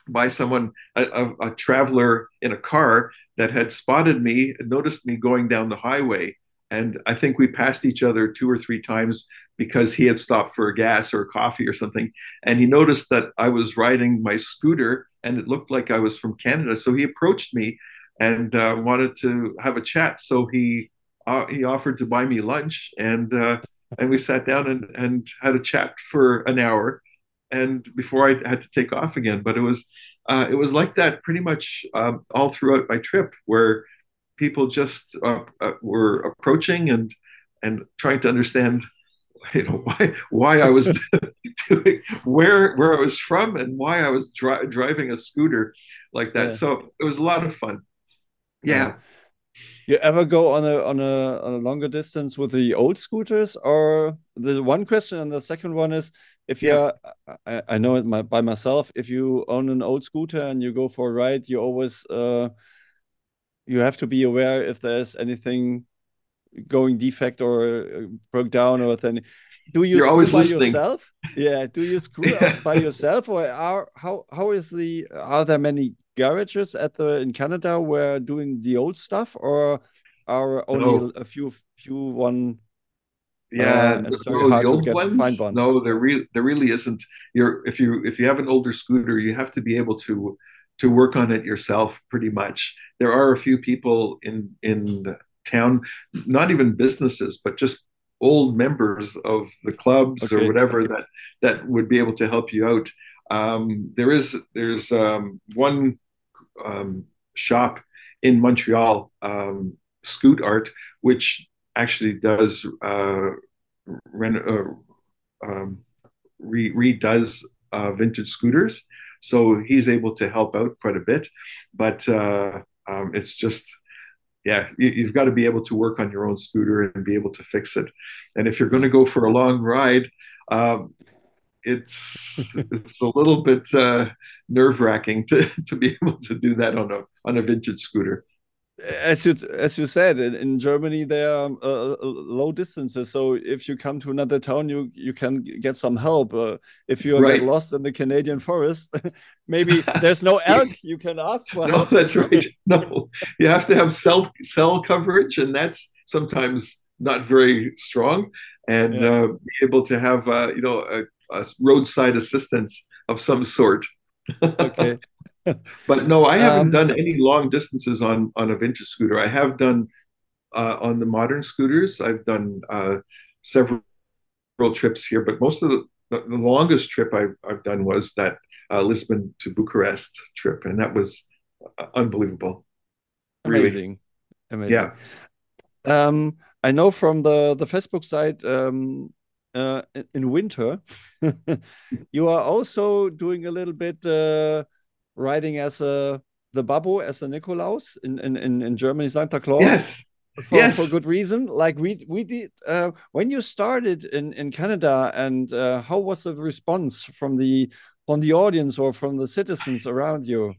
by someone a, a, a, traveler in a car that had spotted me noticed me going down the highway. And i think we passed each other two or three times because he had stopped for gas or coffee or something. And he noticed that i was riding my scooter and it looked like i was from canada. So he approached me and uh, wanted to have a chat. So he uh, he offered to buy me lunch and uh, and we sat down and, and had a chat for an hour and before I had to take off again. But it was uh, it was like that pretty much um, all throughout my trip, where people just uh, uh, were approaching and and trying to understand you know why why I was doing where where I was from and why I was dri- driving a scooter like that. Yeah. So it was a lot of fun. Yeah you ever go on a on a on a longer distance with the old scooters? Or the one question and the second one is if you I, I, know it my, by myself if you own an old scooter and you go for a ride you always uh you have to be aware if there's anything going defect or uh, broke down or anything do you You're screw by listening. yourself yeah do you screw up by yourself or are how how is the are there many garages at the in Canada where doing the old stuff, or are only no. a few few one? Yeah, um, no, the old ones. No, there really there really isn't. You're if you if you have an older scooter, you have to be able to to work on it yourself. Pretty much, there are a few people in in town, not even businesses, but just old members of the clubs okay. or whatever okay. that that would be able to help you out. Um, there is there's um, one um, shop in Montreal, um, Scoot Art, which actually does uh, rent, uh, um, re- redoes uh, vintage scooters. So he's able to help out quite a bit, but uh, um, it's just yeah, you, have got to be able to work on your own scooter and be able to fix it. And if you're going to go for a long ride, um, it's it's a little bit uh, nerve wracking to to be able to do that on a on a vintage scooter. As you as you said, in, in Germany there are uh, uh, low distances. So if you come to another town, you you can get some help. Uh, if you right. get lost in the Canadian forest, maybe there's no elk you can ask for. No, that's right. No, you have to have cell cell coverage, and that's sometimes not very strong. And yeah. uh, be able to have uh, you know a a roadside assistance of some sort. okay. But no, I haven't um, done any long distances on on a vintage scooter. I have done uh, on the modern scooters. I've done uh, several trips here, but most of the, the, the longest trip I've, I've done was that uh, Lisbon to Bucharest trip, and that was uh, unbelievable. Amazing, really. amazing. Yeah. Um, I know from the the Facebook site um, uh, in winter, you are also doing a little bit uh, riding as a the Babbo as a Nikolaus in, in, in Germany, Santa Claus. Yes. For, yes. for good reason. Like we we did uh, when you started in in Canada, and uh, how was the response from the from the audience or from the citizens around you?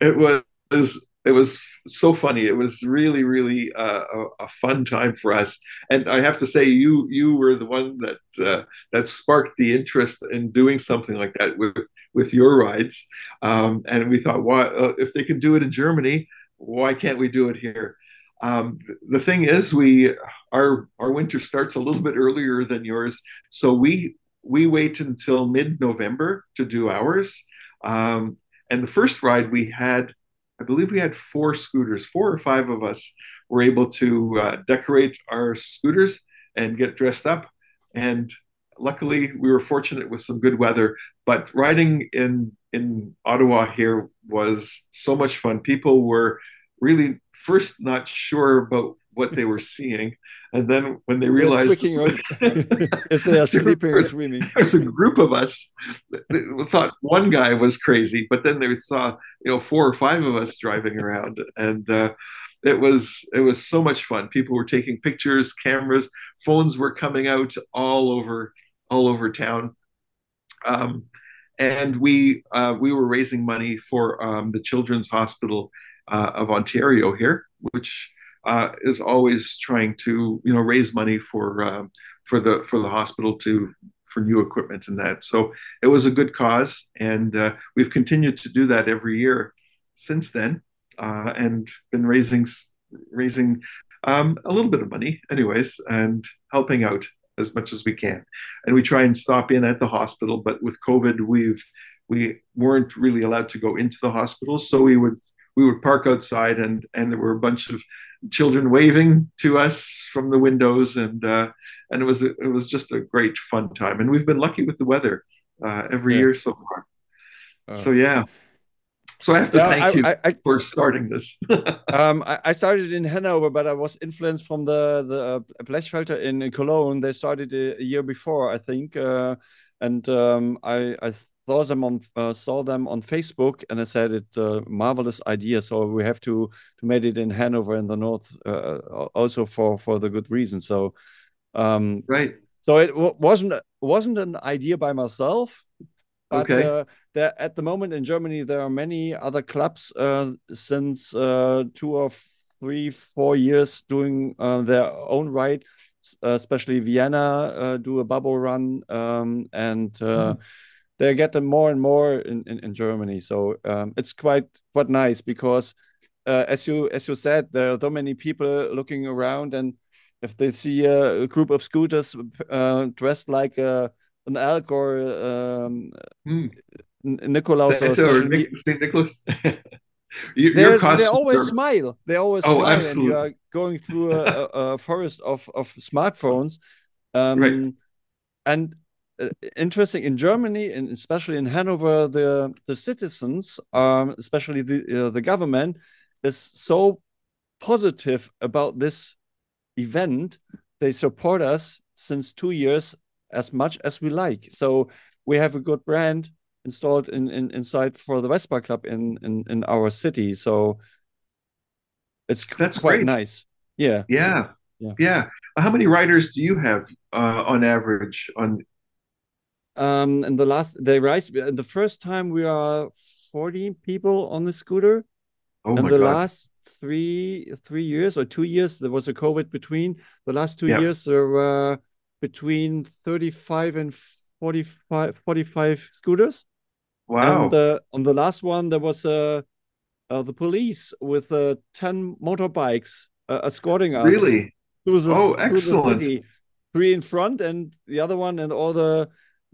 It was it was so funny. It was really, really uh, a, a, fun time for us. And I have to say, you you were the one that uh, that sparked the interest in doing something like that with with your rides. Um, and we thought, why uh, if they can do it in Germany, why can't we do it here? Um, the thing is, we our our winter starts a little bit earlier than yours, so we we wait until mid November to do ours. Um, and the first ride we had I believe we had four scooters, four or five of us were able to uh, decorate our scooters and get dressed up. And luckily, we were fortunate with some good weather. But riding in in Ottawa here was so much fun. People were really first not sure about what they were seeing, and then when they realized if they are sleeping or swimming, there's a group of us thought one guy was crazy, but then they saw you know four or five of us driving around, and uh, it was it was so much fun. People were taking pictures, cameras, phones were coming out all over all over town. Um, and we uh, we were raising money for um, the Children's Hospital uh, of Ontario here, which uh, is always trying to you know raise money for um, for the for the hospital to for new equipment and that. So it was a good cause, and uh, we've continued to do that every year since then, uh, and been raising raising um, a little bit of money, anyways, and helping out as much as we can. And we try and stop in at the hospital, but with COVID, we've we weren't really allowed to go into the hospital, so we would we would park outside, and and there were a bunch of children waving to us from the windows, and uh, and it was a, it was just a great fun time. And we've been lucky with the weather uh, every yeah. year so far. Uh, so yeah. So I have to yeah, thank I, you I, I, for starting this. um, I, started in Hanover, but I was influenced from the the uh, Blechfelter in Cologne. They started a, a year before, I think, uh, and um, I, I saw them on uh, saw them on Facebook, and I said it's a marvelous idea. So we have to to make it in Hanover in the north, uh, also for for the good reason. So um, right. So it wasn't wasn't an idea by myself but okay. uh, there, at the moment in Germany, there are many other clubs uh, since uh, two or three, four years doing uh, their own right. especially Vienna uh, do a bubble run, um, and mm. They get them more and more in, in, in Germany. So um, it's quite quite nice because, as you as you said, there are so many people looking around, and if they see a, a group of scooters dressed like a an elk or um, hmm. Nicholas or, or St. Nicholas. you, they always smile. They always oh, smile, absolutely. and you are going through a, a, forest of of smartphones. Um, right. And uh, interesting in Germany, and especially in Hanover, the the citizens, um, especially the uh, the government, is so positive about this event. They support us since two years as much as we like. So we have a good brand installed in, in inside for the Vespa Club in in, in our city. So it's that's quite great. nice. Yeah. Yeah. Yeah. Yeah. How many riders do you have uh, on average on? Um, and the last they rise the first time we are 40 people on the scooter. Oh and the God. last three three years or two years there was a COVID between. The last two yeah. years there were between 35 and 45, 45 scooters. Wow. And the, on the last one, there was uh, uh, the police with uh, 10 motorbikes uh, escorting us. Really? The, oh, excellent. Three in front and the other one, and all the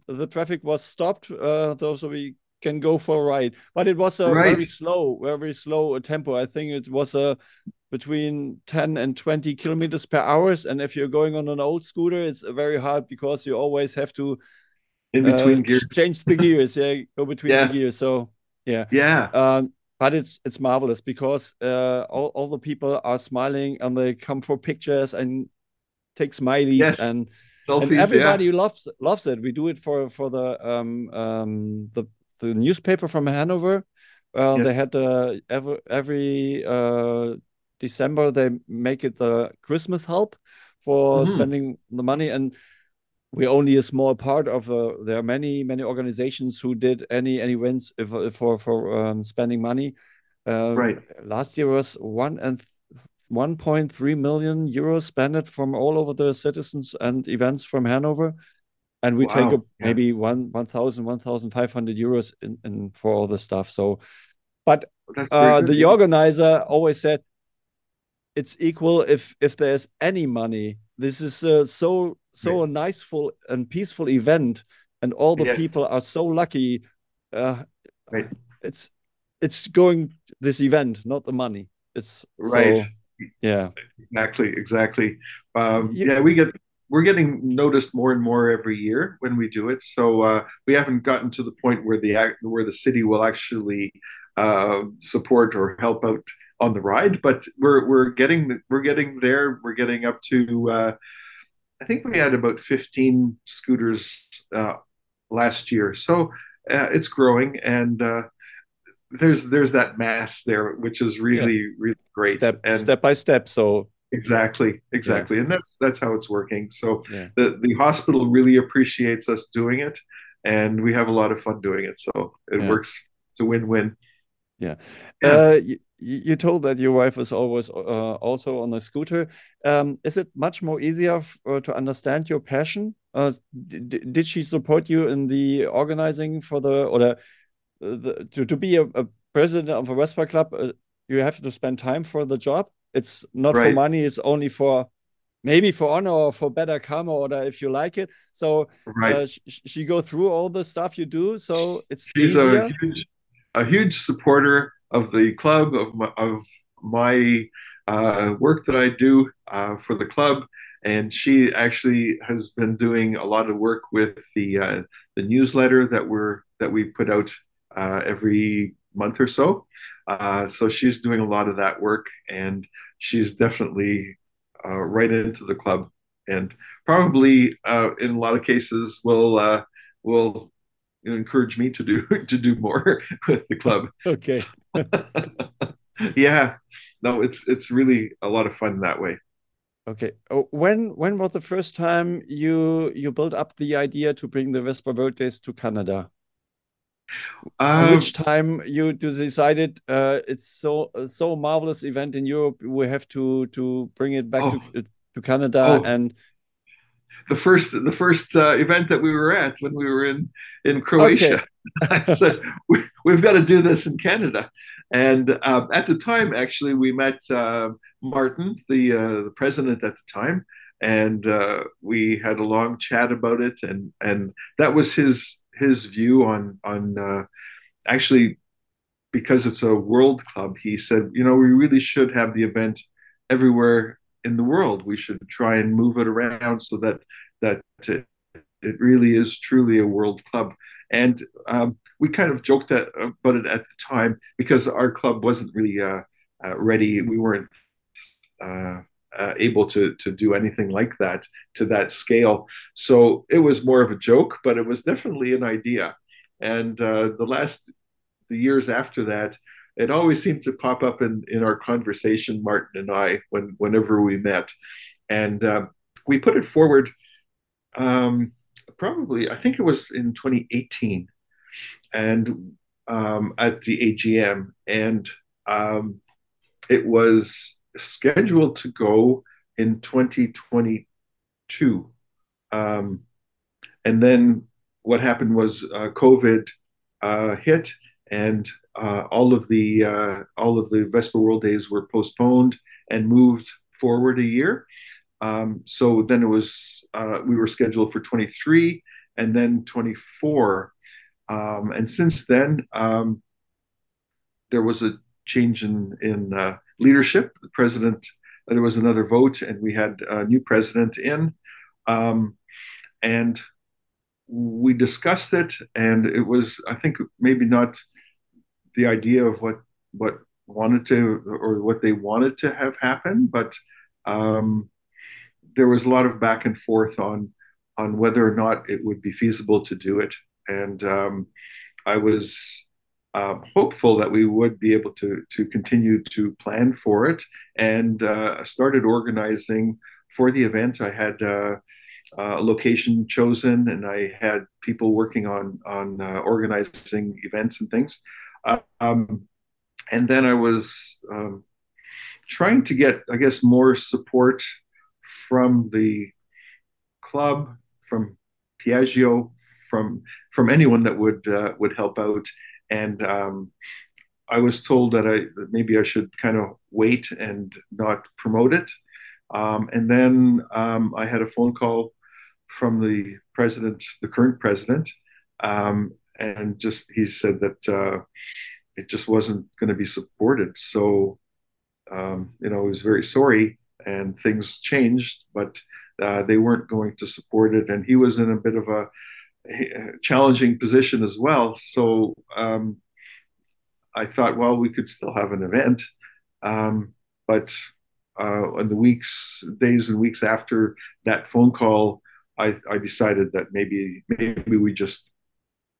the traffic was stopped. Uh, so we can go for a ride. But it was a right. very slow, very slow tempo. I think it was a between 10 and 20 kilometers per hour. And if you're going on an old scooter, it's very hard because you always have to in between uh, gears change the gears. Yeah, go between yes. the gears. So yeah, yeah. Um, but it's it's marvelous because uh, all, all the people are smiling and they come for pictures and take smileys yes. and, Selfies, and everybody yeah. loves loves it. We do it for for the um um the the newspaper from Hanover. Uh, yes. They had uh, every every uh, December they make it the Christmas help for mm-hmm. spending the money and we're only a small part of uh, there are many many organizations who did any any events if, if for for um, spending money uh, right last year was one and 1.3 million euros spent from all over the citizens and events from hanover and we wow. take a, yeah. maybe one 1000 1500 euros in, in for all the stuff so but uh, the organizer always said it's equal if if there's any money. This is uh, so so a nice full and peaceful event, and all the yes. people are so lucky. Uh, right. It's it's going this event, not the money. It's right. So, Yeah. Exactly, exactly. Um, You, yeah, we get we're getting noticed more and more every year when we do it. So uh, we haven't gotten to the point where the where the city will actually uh, support or help out on the ride, but we're we're getting we're getting there. We're getting up to uh, I think we had about 15 scooters uh, last year. So uh, it's growing and uh, there's there's that mass there, which is yeah. really really great. Step And step by step. So Exactly, yeah, exactly, and that's that's how it's working. So yeah, the the hospital really appreciates us doing it, and we have a lot of fun doing it. So it yeah. works. It's a win-win. Yeah. Yeah. Uh, you, you told that your wife was always uh, also on a scooter. Um, is it much more easier uh, to understand your passion? Uh, did she support you in the organizing for the or the, to, to be a, a president of a Vespa club? Uh, you have to spend time for the job. It's not for money. It's only for maybe for honor or for better karma or if you like it. So right. uh, sh sh- she go through all the stuff you do. So it's She's a huge a huge supporter of the club of my, of my uh, work that I do uh, for the club, and she actually has been doing a lot of work with the uh, the newsletter that we're that we put out uh, every month or so. Uh, so she's doing a lot of that work, and she's definitely uh, right into the club, and probably uh, in a lot of cases will uh, will encourage me to do to do more with the club. Okay. yeah, no, it's it's really a lot of fun that way. Okay. Oh, When when was the first time you you built up the idea to bring the Vespa World Days to Canada? Uh, which time you decided uh, it's so so marvelous event in Europe, we have to to bring it back to oh, to Canada oh, and the first the first uh, event that we were at when we were in in okay. Croatia. I said we, we've got to do this in Canada, and um, at the time, actually, we met uh, Martin, the uh, the president at the time, and uh, we had a long chat about it, and and that was his his view on on uh, actually because it's a world club. He said, you know, we really should have the event everywhere in the world. We should try and move it around so that that it, it really is truly a world club. And um, we kind of joked at, about it at the time because our club wasn't really uh, uh, ready. We weren't uh, uh, able to to do anything like that to that scale. So it was more of a joke, but it was definitely an idea. And uh, the last the years after that, it always seemed to pop up in in our conversation, Martin and I, when whenever we met, and uh, we put it forward. Um, probably, I think it was in 2018, and um, at the AGM, and um, it was scheduled to go in 2022. Um, and then what happened was uh, COVID uh, hit, and uh, all of the uh, all of the Vespa World Days were postponed and moved forward a year. Um, so then it was uh, we were scheduled for 23 and then 24. Um, and since then, um, there was a change in in uh, leadership. The president, there was another vote, and we had a new president in, um, and we discussed it. And it was, I think, maybe not the idea of what what wanted to or what they wanted to have happen, but um, there was a lot of back and forth on on whether or not it would be feasible to do it. And um, I was um, hopeful that we would be able to to continue to plan for it and uh, started organizing for the event. I had uh, a location chosen and I had people working on on uh, organizing events and things. Uh, um, and then I was um, trying to get, I guess, more support from the club, from Piaggio, from from anyone that would uh, would help out. And um, I was told that I that maybe I should kind of wait and not promote it. Um, and then um, I had a phone call from the president, the current president, um, and just he said that uh, it just wasn't going to be supported. So um, you know, he was very sorry, and things changed, but uh, they weren't going to support it, and he was in a bit of a challenging position as well. So um, I thought, well, we could still have an event, um, but uh, in the weeks, days, and weeks after that phone call, I, I decided that maybe maybe we just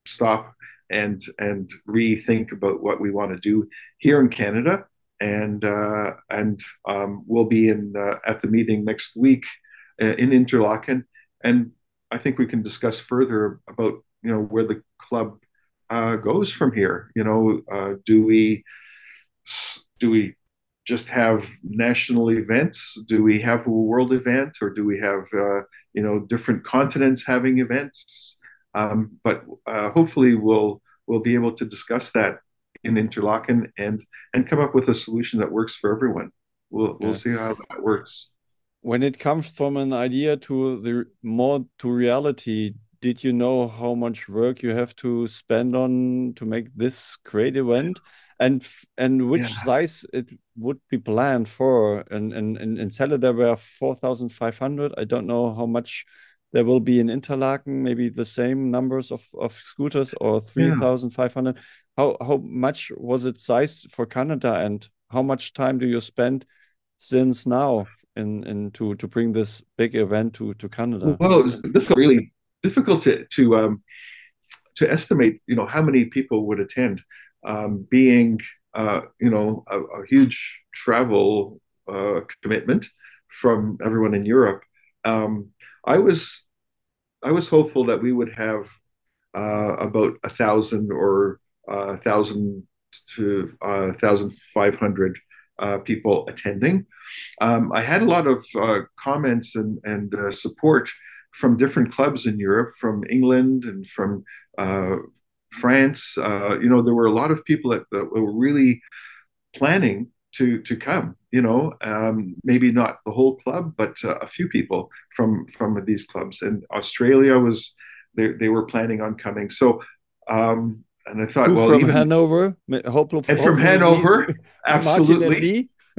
stop and and rethink about what we want to do here in Canada. And uh, and um, we'll be in uh, at the meeting next week uh, in Interlaken, and I think we can discuss further about you know where the club uh, goes from here. You know, uh, do we do we just have national events? Do we have a world event, or do we have uh, you know different continents having events? Um, but uh, hopefully, we'll we'll be able to discuss that in Interlaken and and come up with a solution that works for everyone. We'll we'll see how that works. When it comes from an idea to the more to reality, did you know how much work you have to spend on to make this great event? and and which yeah. size it would be planned for and and in, in Celle there were 4500 i don't know how much there will be in Interlaken, maybe the same numbers of, of scooters or 3,500. Yeah. How, how much was it sized for Canada and how much time do you spend since now in to, to bring this big event to, to Canada? Well, it's really difficult to, to, um, to estimate, you know, how many people would attend, um, being, uh, you know, a, a huge travel uh, commitment from everyone in Europe. Um, I was I was hopeful that we would have uh, about a thousand or a uh, thousand to uh, thousand five hundred uh, people attending. Um, I had a lot of uh, comments and and uh, support from different clubs in Europe, from England and from France. you know, there were a lot of people that, that were really planning to to come. You know, um, maybe not the whole club, but uh, a few people from from these clubs. And Australia was they they were planning on coming. So. Um, and I thought, Who well, from even, Hanover, hopefully, and from Hanover, absolutely.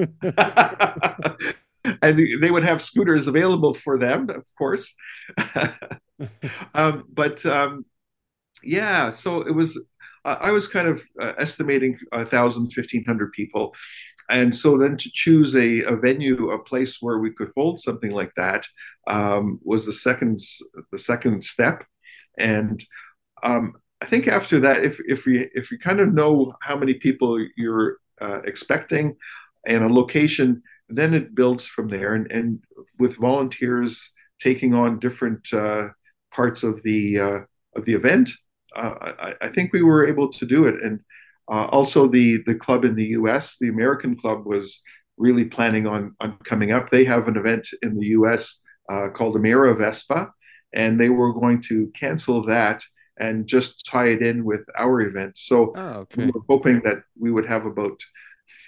and they would have scooters available for them, of course. um, but um, yeah, so it was. Uh, I was kind of uh, estimating a thousand, fifteen hundred people, and so then to choose a, a venue, a place where we could hold something like that, um, was the second the second step. And um, I think after that, if if we if you kind of know how many people you're uh, expecting and a location, then it builds from there. And, and with volunteers taking on different uh, parts of the uh, of the event, uh, I, I, think we were able to do it. And uh, also, the the club in the U.S., the American club, was really planning on on coming up. They have an event in the U.S. Uh, called Amerivespa, and they were going to cancel that and just tie it in with our event. So oh, okay. we were hoping that we would have about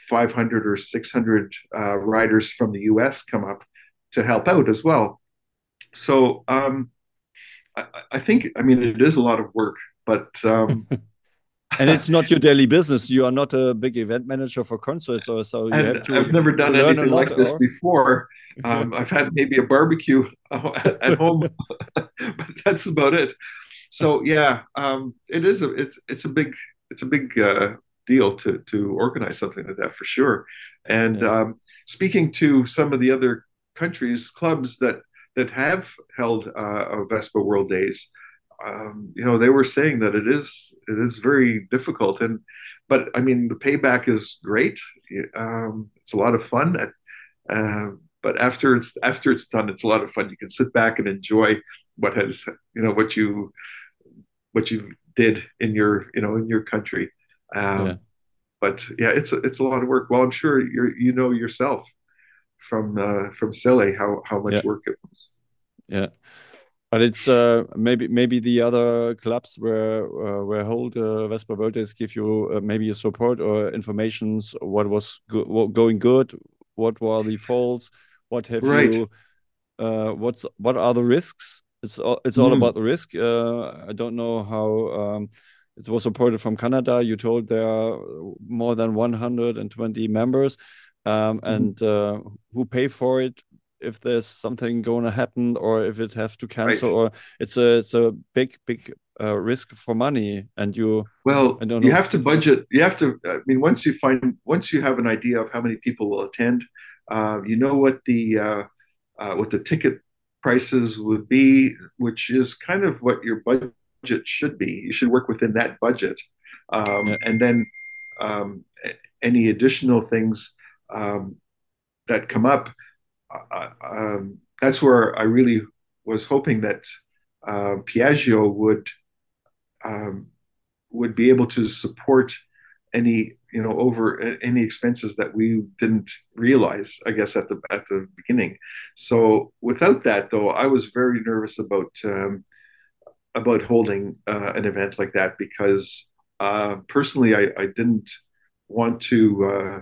500 or 600 uh, riders from the U.S. come up to help out as well. So um, I, I, think, I mean, it is a lot of work, but um, and it's not your daily business. You are not a big event manager for concerts, or so you have to. I've never done anything like this or... before. Um, I've had maybe a barbecue at home, but that's about it. So yeah, um, it is a it's it's a big it's a big uh, deal to to organize something like that for sure. And yeah. um, speaking to some of the other countries, clubs that that have held uh, Vespa World Days um, you know, they were saying that it is it is very difficult, and but I mean, the payback is great. Um, it's a lot of fun. Uh, but after it's after it's done, it's a lot of fun. You can sit back and enjoy what has you know what you what you did in your you know in your country. Um, yeah. But yeah, it's a, it's a lot of work. Well, I'm sure you you know yourself from uh, from Celle how how much yeah. work it was. Yeah. But it's uh, maybe maybe the other clubs where uh, where hold uh, Vespa World give you uh, maybe a support or informations what was go what going good, what were the faults, what have right. you, uh, what's what are the risks? It's all, it's all mm. about the risk. Uh, I don't know how um, it was supported from Canada. You told there are more than 120 members. um, and uh, who pay for it if there's something going to happen or if it has to cancel right. or it's a it's a big big uh, risk for money and you well you have to budget you have to i mean once you find once you have an idea of how many people will attend uh, you know what the uh, uh what the ticket prices would be which is kind of what your budget should be you should work within that budget um, yeah. and then um, any additional things um, that come up uh, um, that's where I really was hoping that uh, Piaggio would um, would be able to support any you know over any expenses that we didn't realize i guess at the at the beginning so without that though i was very nervous about um, about holding uh, an event like that because uh, personally I, I didn't want to uh,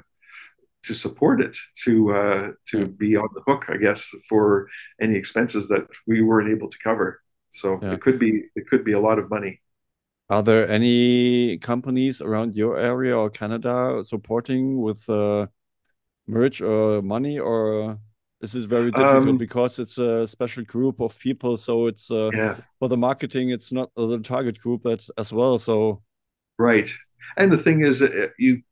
to support it, to uh, to be on the hook, I guess, for any expenses that we weren't able to cover. So yeah. it could be it could be a lot of money. Are there any companies around your area or Canada supporting with uh, merch or money, or this is very difficult um, because it's a special group of people? So it's uh, yeah. for the marketing, it's not the target group as well. So right, and the thing is, uh, you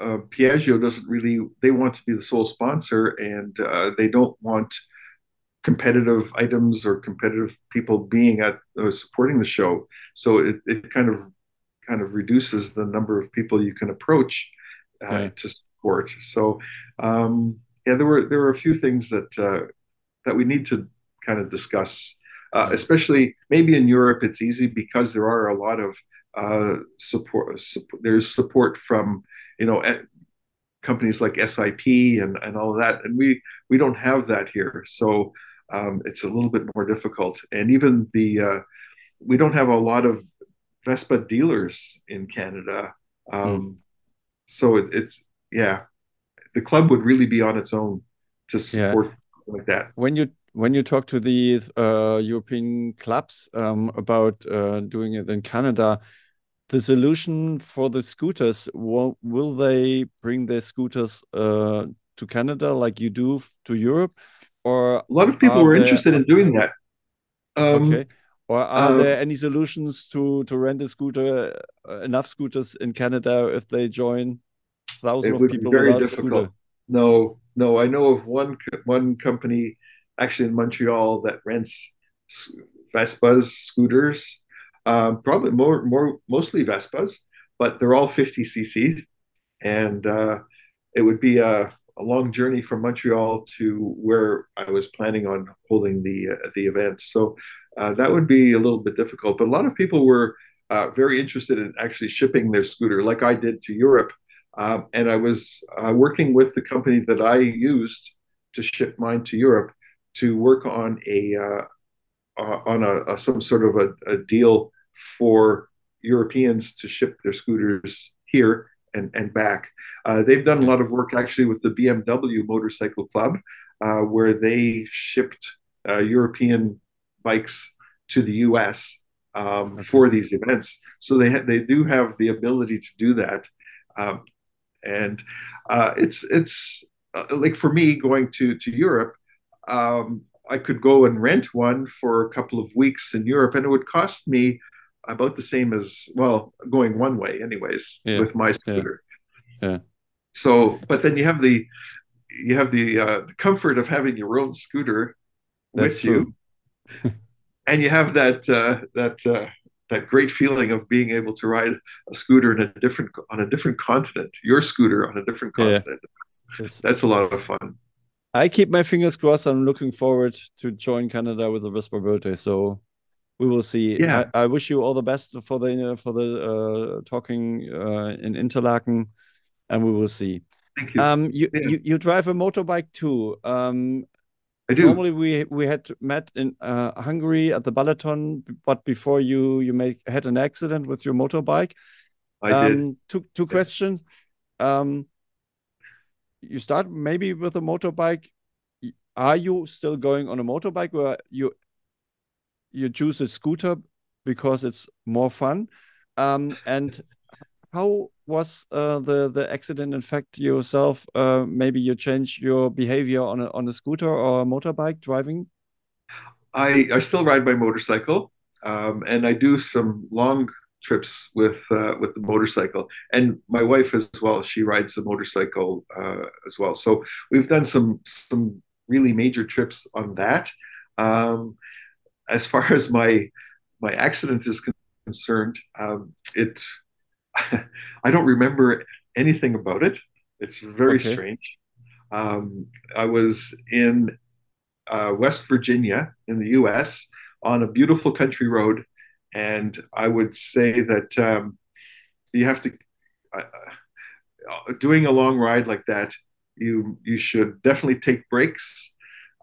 uh, Piaggio doesn't really, they want to be the sole sponsor and uh, they don't want competitive items or competitive people being at uh, supporting the show. So it, it kind of kind of reduces the number of people you can approach uh, to support. So um, yeah, there were there were a few things that uh, that we need to kind of discuss, uh, especially maybe in Europe. It's easy because there are a lot of support, support. There's support from you know companies like SIP and, and all of that. And we we don't have that here, so um, it's a little bit more difficult. And even the uh, we don't have a lot of Vespa dealers in Canada, um, mm. so it, it's yeah, the club would really be on its own to support yeah. like that. When you when you talk to the uh, European clubs um, about uh, doing it in Canada, the solution for the scooters will, will they bring their scooters uh, to Canada like you do to Europe or a lot of people were interested in doing that. Um, okay. Or are uh, there any solutions to to rent a scooter uh, enough scooters in Canada if they join thousands of people very difficult. no no. I know of one one company actually in Montreal that rents Vespas scooters um, probably more, more, mostly Vespas, but they're all 50 cc, and uh, it would be a, a, long journey from Montreal to where I was planning on holding the uh, the event. So uh, that would be a little bit difficult. But a lot of people were uh, very interested in actually shipping their scooter, like I did to Europe. Um, and I was uh, working with the company that I used to ship mine to Europe to work on a uh, uh, on a, a, some sort of a, a, deal for Europeans to ship their scooters here and, and back. Uh, they've done a lot of work actually with the BMW Motorcycle Club, uh, where they shipped uh, European bikes to the US um, okay. for these events. So they ha- they do have the ability to do that, um, and uh, it's it's uh, like for me going to to Europe. Um, I could go and rent one for a couple of weeks in Europe, and it would cost me about the same as well going one way anyways yeah. with my scooter yeah. yeah. so but then you have the you have the, uh, comfort of having your own scooter That's with true. you and you have that uh, that uh, that great feeling of being able to ride a scooter in a different on a different continent your scooter on a different continent yeah. that's, that's a lot of fun I keep my fingers crossed. I'm looking forward to join Canada with the Vespa birthday. So we will see. Yeah. I, I, wish you all the best for the for the uh, talking uh, in Interlaken, and we will see. Thank you. Um, you, yeah. you you drive a motorbike too. Um, I do. Normally, we we had met in uh, Hungary at the Balaton, but before you you make had an accident with your motorbike. I um, did. Two two questions. Um, you start maybe with a motorbike. Are you still going on a motorbike, or you you choose a scooter because it's more fun. Um, and how was uh, the the accident affect yourself? Uh, maybe you change your behavior on a on a scooter or a motorbike driving. I I still ride my motorcycle, um, and I do some long trips with uh, with the motorcycle, and my wife as well. She rides the motorcycle uh, as well. So we've done some some really major trips on that. Um, as far as my my accident is concerned, um, it I don't remember anything about it. It's very okay. strange. Um, I was in uh, West Virginia in the U.S. on a beautiful country road, and I would say that um, you have to uh, uh, doing a long ride like that. You you should definitely take breaks.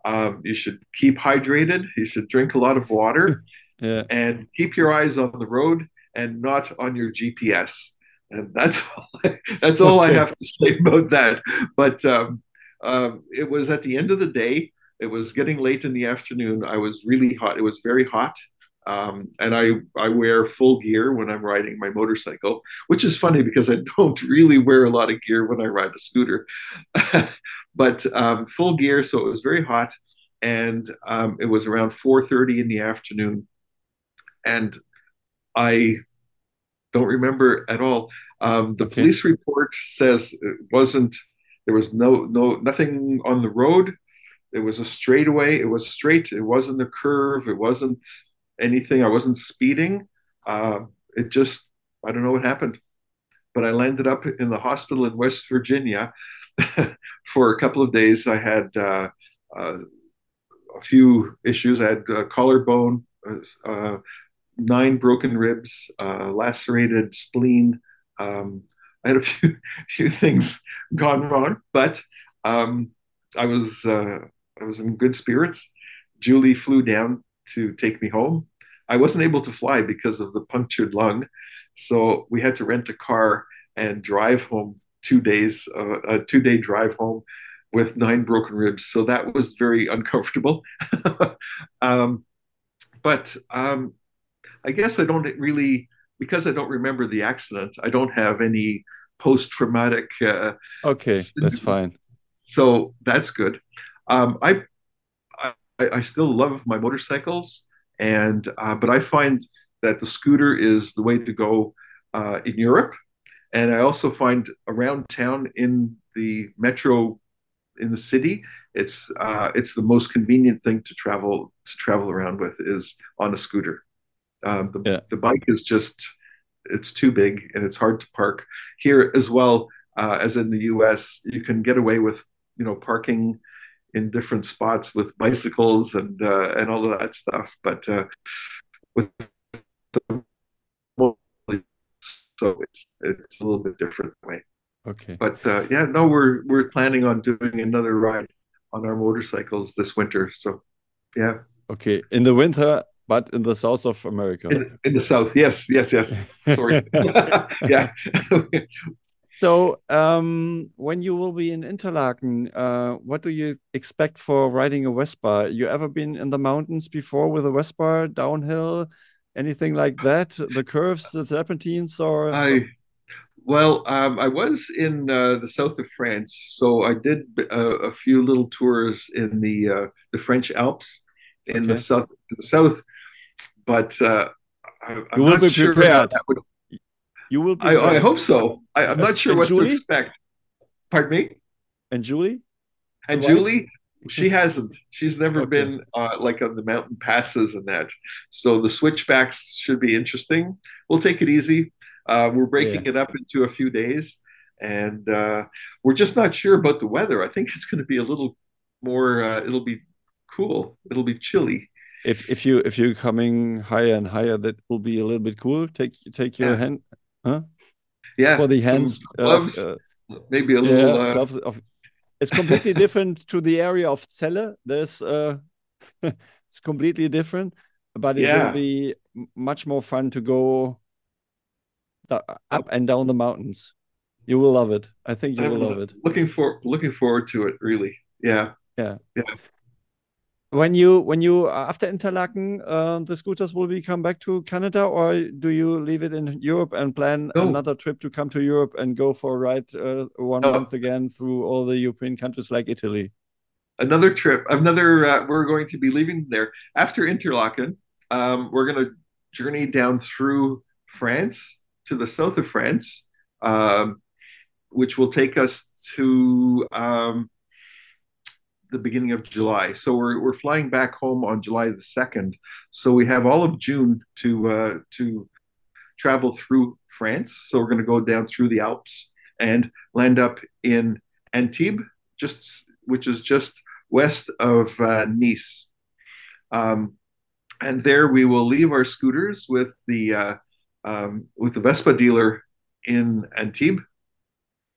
Um, you should keep hydrated. You should drink a lot of water, yeah. and keep your eyes on the road and not on your GPS. And that's all I, that's all. I have to say about that. But um, um, it was at the end of the day. It was getting late in the afternoon. I was really hot. It was very hot. Um, and I, I wear full gear when I'm riding my motorcycle, which is funny because I don't really wear a lot of gear when I ride a scooter. but um, full gear, so it was very hot, and um, it was around 4:30 in the afternoon, and I don't remember at all. Um, the okay. police report says it wasn't. There was no no nothing on the road. It was a straightaway. It was straight. It wasn't a curve. It wasn't anything. I wasn't speeding. Uh, it just I don't know what happened, but I landed up in the hospital in West Virginia for a couple of days. I had uh, uh, a few issues. I had a collarbone uh, nine broken ribs, uh, lacerated spleen. Um, I had a few few things gone wrong, but um, I was uh, I was in good spirits. Julie flew down to take me home. I wasn't able to fly because of the punctured lung, so we had to rent a car and drive home two days, uh, a two day drive home with nine broken ribs. So that was very uncomfortable. um, but um, I guess I don't really because I don't remember the accident. I don't have any post traumatic. Uh, okay, that's fine. So that's good. Um, I, I, I still love my motorcycles, and uh, but I find that the scooter is the way to go uh, in Europe, and I also find around town in the metro in the city it's uh, it's the most convenient thing to travel to travel around with is on a scooter. Um, the, yeah. the bike is just it's too big and it's hard to park. Here as well uh, as in the us you can get away with you know parking in different spots with bicycles and uh, and all of that stuff but uh, with the, so it's it's a little bit different way okay but uh, yeah no we're we're planning on doing another ride on our motorcycles this winter so yeah okay in the winter but in the south of America. In, in the south, yes, yes, yes. Sorry. yeah. so, um, when you will be in Interlaken, uh, what do you expect for riding a Vespa? You ever been in the mountains before with a Vespa, downhill, anything like that? The curves, the serpentines, or? I, well, um, I was in uh, the south of France, so I did uh, a few little tours in the uh, the French Alps in okay. the south. The south but uh, I, am be sure prepared. Would... You will. I, I, hope so. I, am not sure what Julie? to expect. Pardon me. And Julie. And Julie, she hasn't. She's never okay. been uh, like on the mountain passes and that. So the switchbacks should be interesting. We'll take it easy. Uh, we're breaking yeah. it up into a few days, and uh, we're just not sure about the weather. I think it's going to be a little more. Uh, it'll be cool. It'll be chilly if if you if you're coming higher and higher, that will be a little bit cool. Take take your yeah. hand, huh? Yeah, for the hands, gloves, uh, maybe a little. Yeah, uh... gloves of, it's completely different to the area of Celle. There's uh, it's completely different, but it yeah. will be much more fun to go up and down the mountains. You will love it. I think you I'm will love it. Looking for looking forward to it. Really. Yeah. Yeah. Yeah. When you when you after Interlaken, uh, the scooters will be come back to Canada, or do you leave it in Europe and plan no. another trip to come to Europe and go for a ride uh, one no. month again through all the European countries like Italy? Another trip, another. Uh, we're going to be leaving there after Interlaken. Um, we're going to journey down through France to the south of France, um, which will take us to um, the beginning of July. So we're we're flying back home on July the second. So we have all of June to uh, to travel through France. So we're going to go down through the Alps and land up in Antibes, just which is just west of uh, Nice. Um, and there we will leave our scooters with the uh, um, with the Vespa dealer in Antibes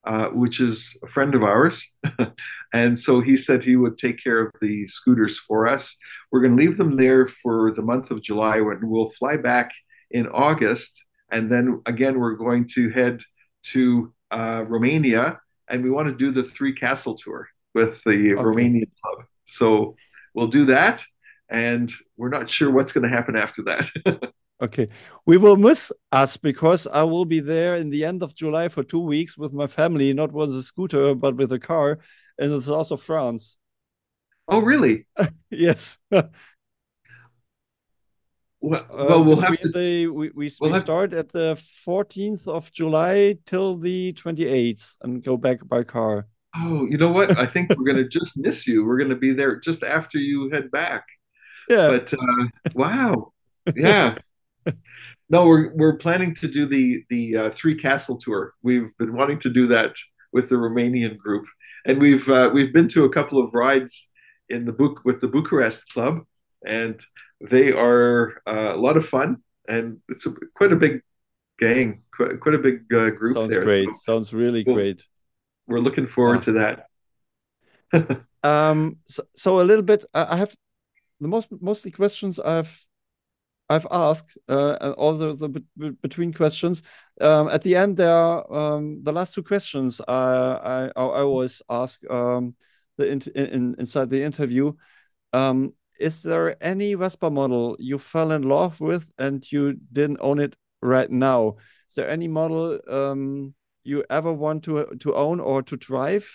uh, which is a friend of ours. and so he said he would take care of the scooters for us. We're going to leave them there for the month of July when we'll fly back in August. And then again, we're going to head to uh, Romania and we want to do the three castle tour with the okay. Romanian club. So we'll do that. And we're not sure what's going to happen after that. Okay, we will miss us because I will be there in the end of July for two weeks with my family, not with a scooter but with a car in the south of France. Oh, really? yes. well, well, uh, we'll have to. The, we we, we'll we start at the 14th of July till the 28th and go back by car. Oh, you know what? I think we're going to just miss you. We're going to be there just after you head back. Yeah. But uh, wow. Yeah no, we're we're planning to do the the uh, three castle tour. We've been wanting to do that with the Romanian group, and we've uh, we've been to a couple of rides in the book with the Bucharest Club, and they are uh, a lot of fun, and it's a, quite a big gang, quite, quite a big uh, group. Sounds there. great. So Sounds really we'll, great. We're looking forward to that. um. So, so a little bit. I have the most mostly questions I've I've asked, uh, and also the between questions. Um, at the end, there are um, the last two questions I, I, I always ask um, the in, in, inside the interview. Um, is there any Vespa model you fell in love with and you didn't own it right now? Is there any model um, you ever want to to own or to drive?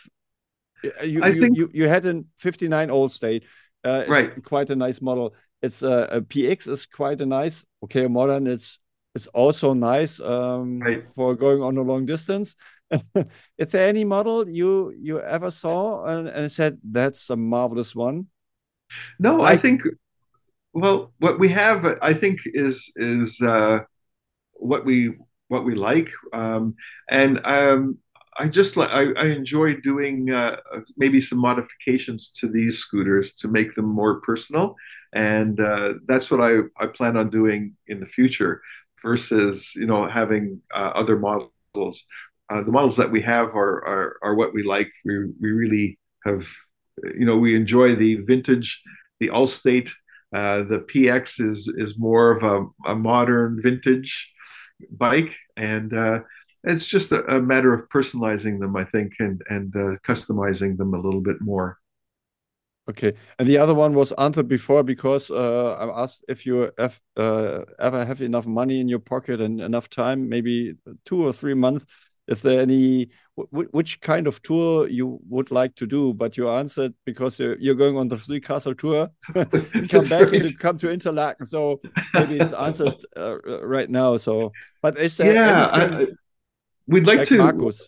You, I you, think you, you had a 59 Allstate. Uh, right. quite a nice model it's uh, a PX is quite a nice. Okay, modern it's it's also nice um, right. for going on a long distance. is there any model you you ever saw and, and said that's a marvelous one? No, like, I think. Well, what we have, I think, is is uh, what we what we like, um, and um, I just like I, I enjoy doing uh, maybe some modifications to these scooters to make them more personal, and uh, that's what I, I plan on doing in the future. Versus you know having uh, other models. Uh, the models that we have are, are are what we like. We we really have you know we enjoy the vintage, the Allstate. Uh, the PX is is more of a, a modern vintage bike and uh, it's just a, a, matter of personalizing them, I think, and and uh, customizing them a little bit more. Okay, and the other one was answered before because uh, I asked if you have, uh, ever have enough money in your pocket and enough time, maybe two or three months. If there any, which kind of tour you would like to do, but you answered because you're, you're going on the three castle tour, come back right. and come to Interlaken. So maybe it's answered uh, right now. So, but is there yeah, I, We'd like, like to. Marcos.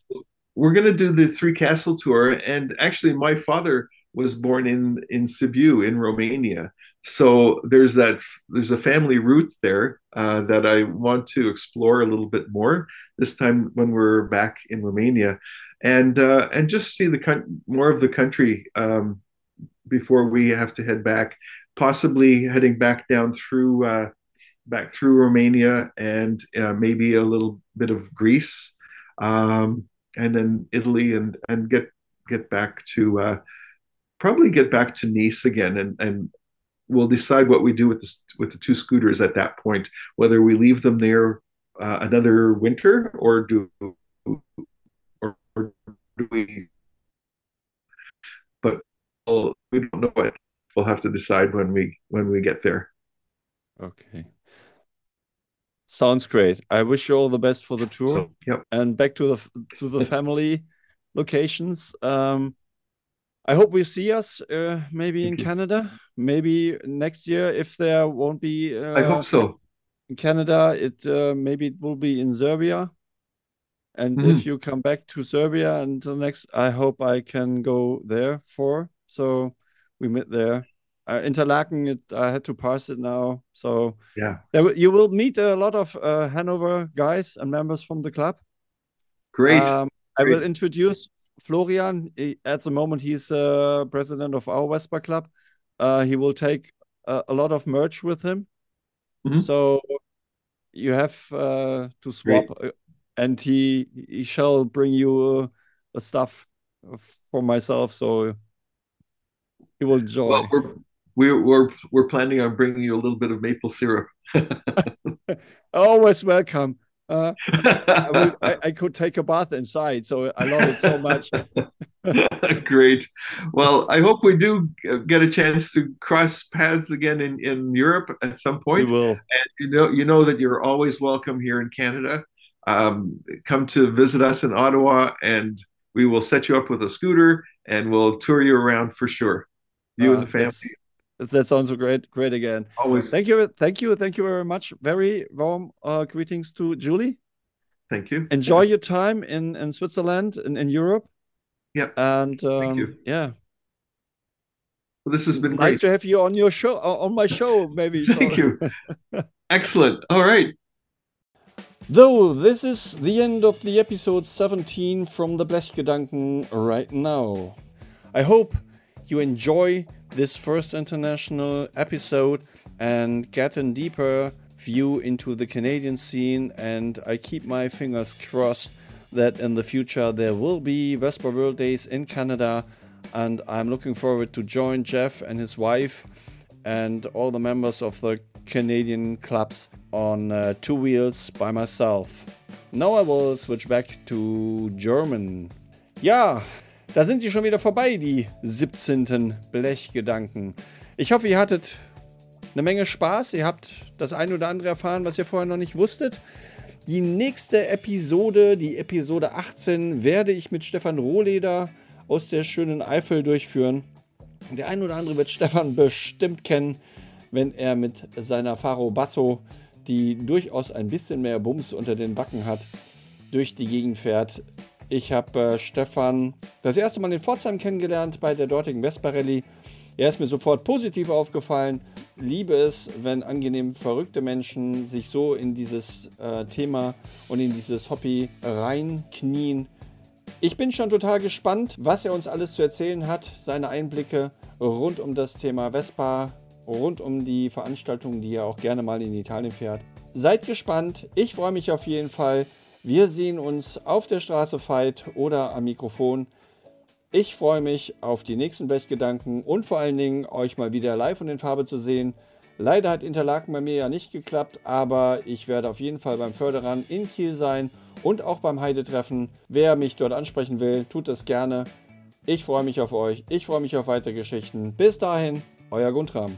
We're going to do the Three Castle tour, and actually, my father was born in in Sibiu in Romania, so there's that there's a family route there uh, that I want to explore a little bit more this time when we're back in Romania, and uh, and just see the more of the country um, before we have to head back. Possibly heading back down through uh, back through Romania and uh, maybe a little bit of Greece um, and then Italy, and and get get back to uh, probably get back to Nice again, and and we'll decide what we do with the with the two scooters at that point, whether we leave them there uh, another winter or do or, or do we. But well, we don't know at we'll have to decide when we when we get there. Okay. Sounds great. I wish you all the best for the tour. So, yep. And back to the to the family locations. Um, I hope we see us uh, maybe in Canada, maybe next year if there won't be. Uh, I hope so. In Canada, it uh, maybe it will be in Serbia. And mm if you come back to Serbia and the next, I hope I can go there for. So we met there. Uh, Interlaken, it, I had to pass it now. So yeah, there, you will meet a lot of uh, Hanover guys and members from the club. Great. Um, I will introduce Florian. At the moment, he's uh, president of our Vespa club. Uh, he will take a, a, lot of merch with him. Mm -hmm. So you have uh, to swap, Great. Uh, and he he shall bring you uh, a stuff for myself. So he will join. Well, we're we're we're we're planning on bringing you a little bit of maple syrup. Always welcome. Uh, I, will, I, I, could take a bath inside, so I love it so much. Great. Well, I hope we do get a chance to cross paths again in, in Europe at some point. We will. And you know, you know that you're always welcome here in Canada. Um, come to visit us in Ottawa, and we will set you up with a scooter, and we'll tour you around for sure. You uh, and the family that sounds great great again. Always. Thank you thank you thank you very much. Very warm uh, greetings to julie. Thank you. Enjoy your time in in switzerland and in, in europe. Yeah and um, thank you. yeah. Well, this has been nice great. to have you on your show on my show maybe thank you. excellent. All right. Though this is the end of the episode 17 from the Blechgedanken right now. I hope you enjoy this first international episode and get a deeper view into the Canadian scene. And I keep my fingers crossed that in the future there will be Vespa World Days in Canada. And I'm looking forward to join Jeff and his wife and all the members of the Canadian clubs on uh, two wheels by myself. Now I will switch back to German. Ja, Da sind sie schon wieder vorbei, die 17. Blechgedanken. Ich hoffe, ihr hattet eine Menge Spaß. Ihr habt das ein oder andere erfahren, was ihr vorher noch nicht wusstet. Die nächste Episode, die Episode 18, werde ich mit Stefan Rohleder aus der schönen Eifel durchführen. Der ein oder andere wird Stefan bestimmt kennen, wenn er mit seiner Faro Basso, die durchaus ein bisschen mehr Bums unter den Backen hat, durch die Gegend fährt. Ich habe äh, Stefan das erste Mal in Pforzheim kennengelernt bei der dortigen Vespa Rallye. Er ist mir sofort positiv aufgefallen. Liebe es, wenn angenehm verrückte Menschen sich so in dieses äh, Thema und in dieses Hobby reinknien. Ich bin schon total gespannt, was er uns alles zu erzählen hat, seine Einblicke rund um das Thema Vespa, rund um die Veranstaltungen, die er auch gerne mal in Italien fährt. Seid gespannt, ich freue mich auf jeden Fall. Wir sehen uns auf der Straße Fight oder am Mikrofon. Ich freue mich auf die nächsten Blechgedanken und vor allen Dingen euch mal wieder live und in Farbe zu sehen. Leider hat Interlaken bei mir ja nicht geklappt, aber ich werde auf jeden Fall beim Förderern in Kiel sein und auch beim Heidetreffen. Wer mich dort ansprechen will, tut das gerne. Ich freue mich auf euch. Ich freue mich auf weitere Geschichten. Bis dahin, euer Guntram.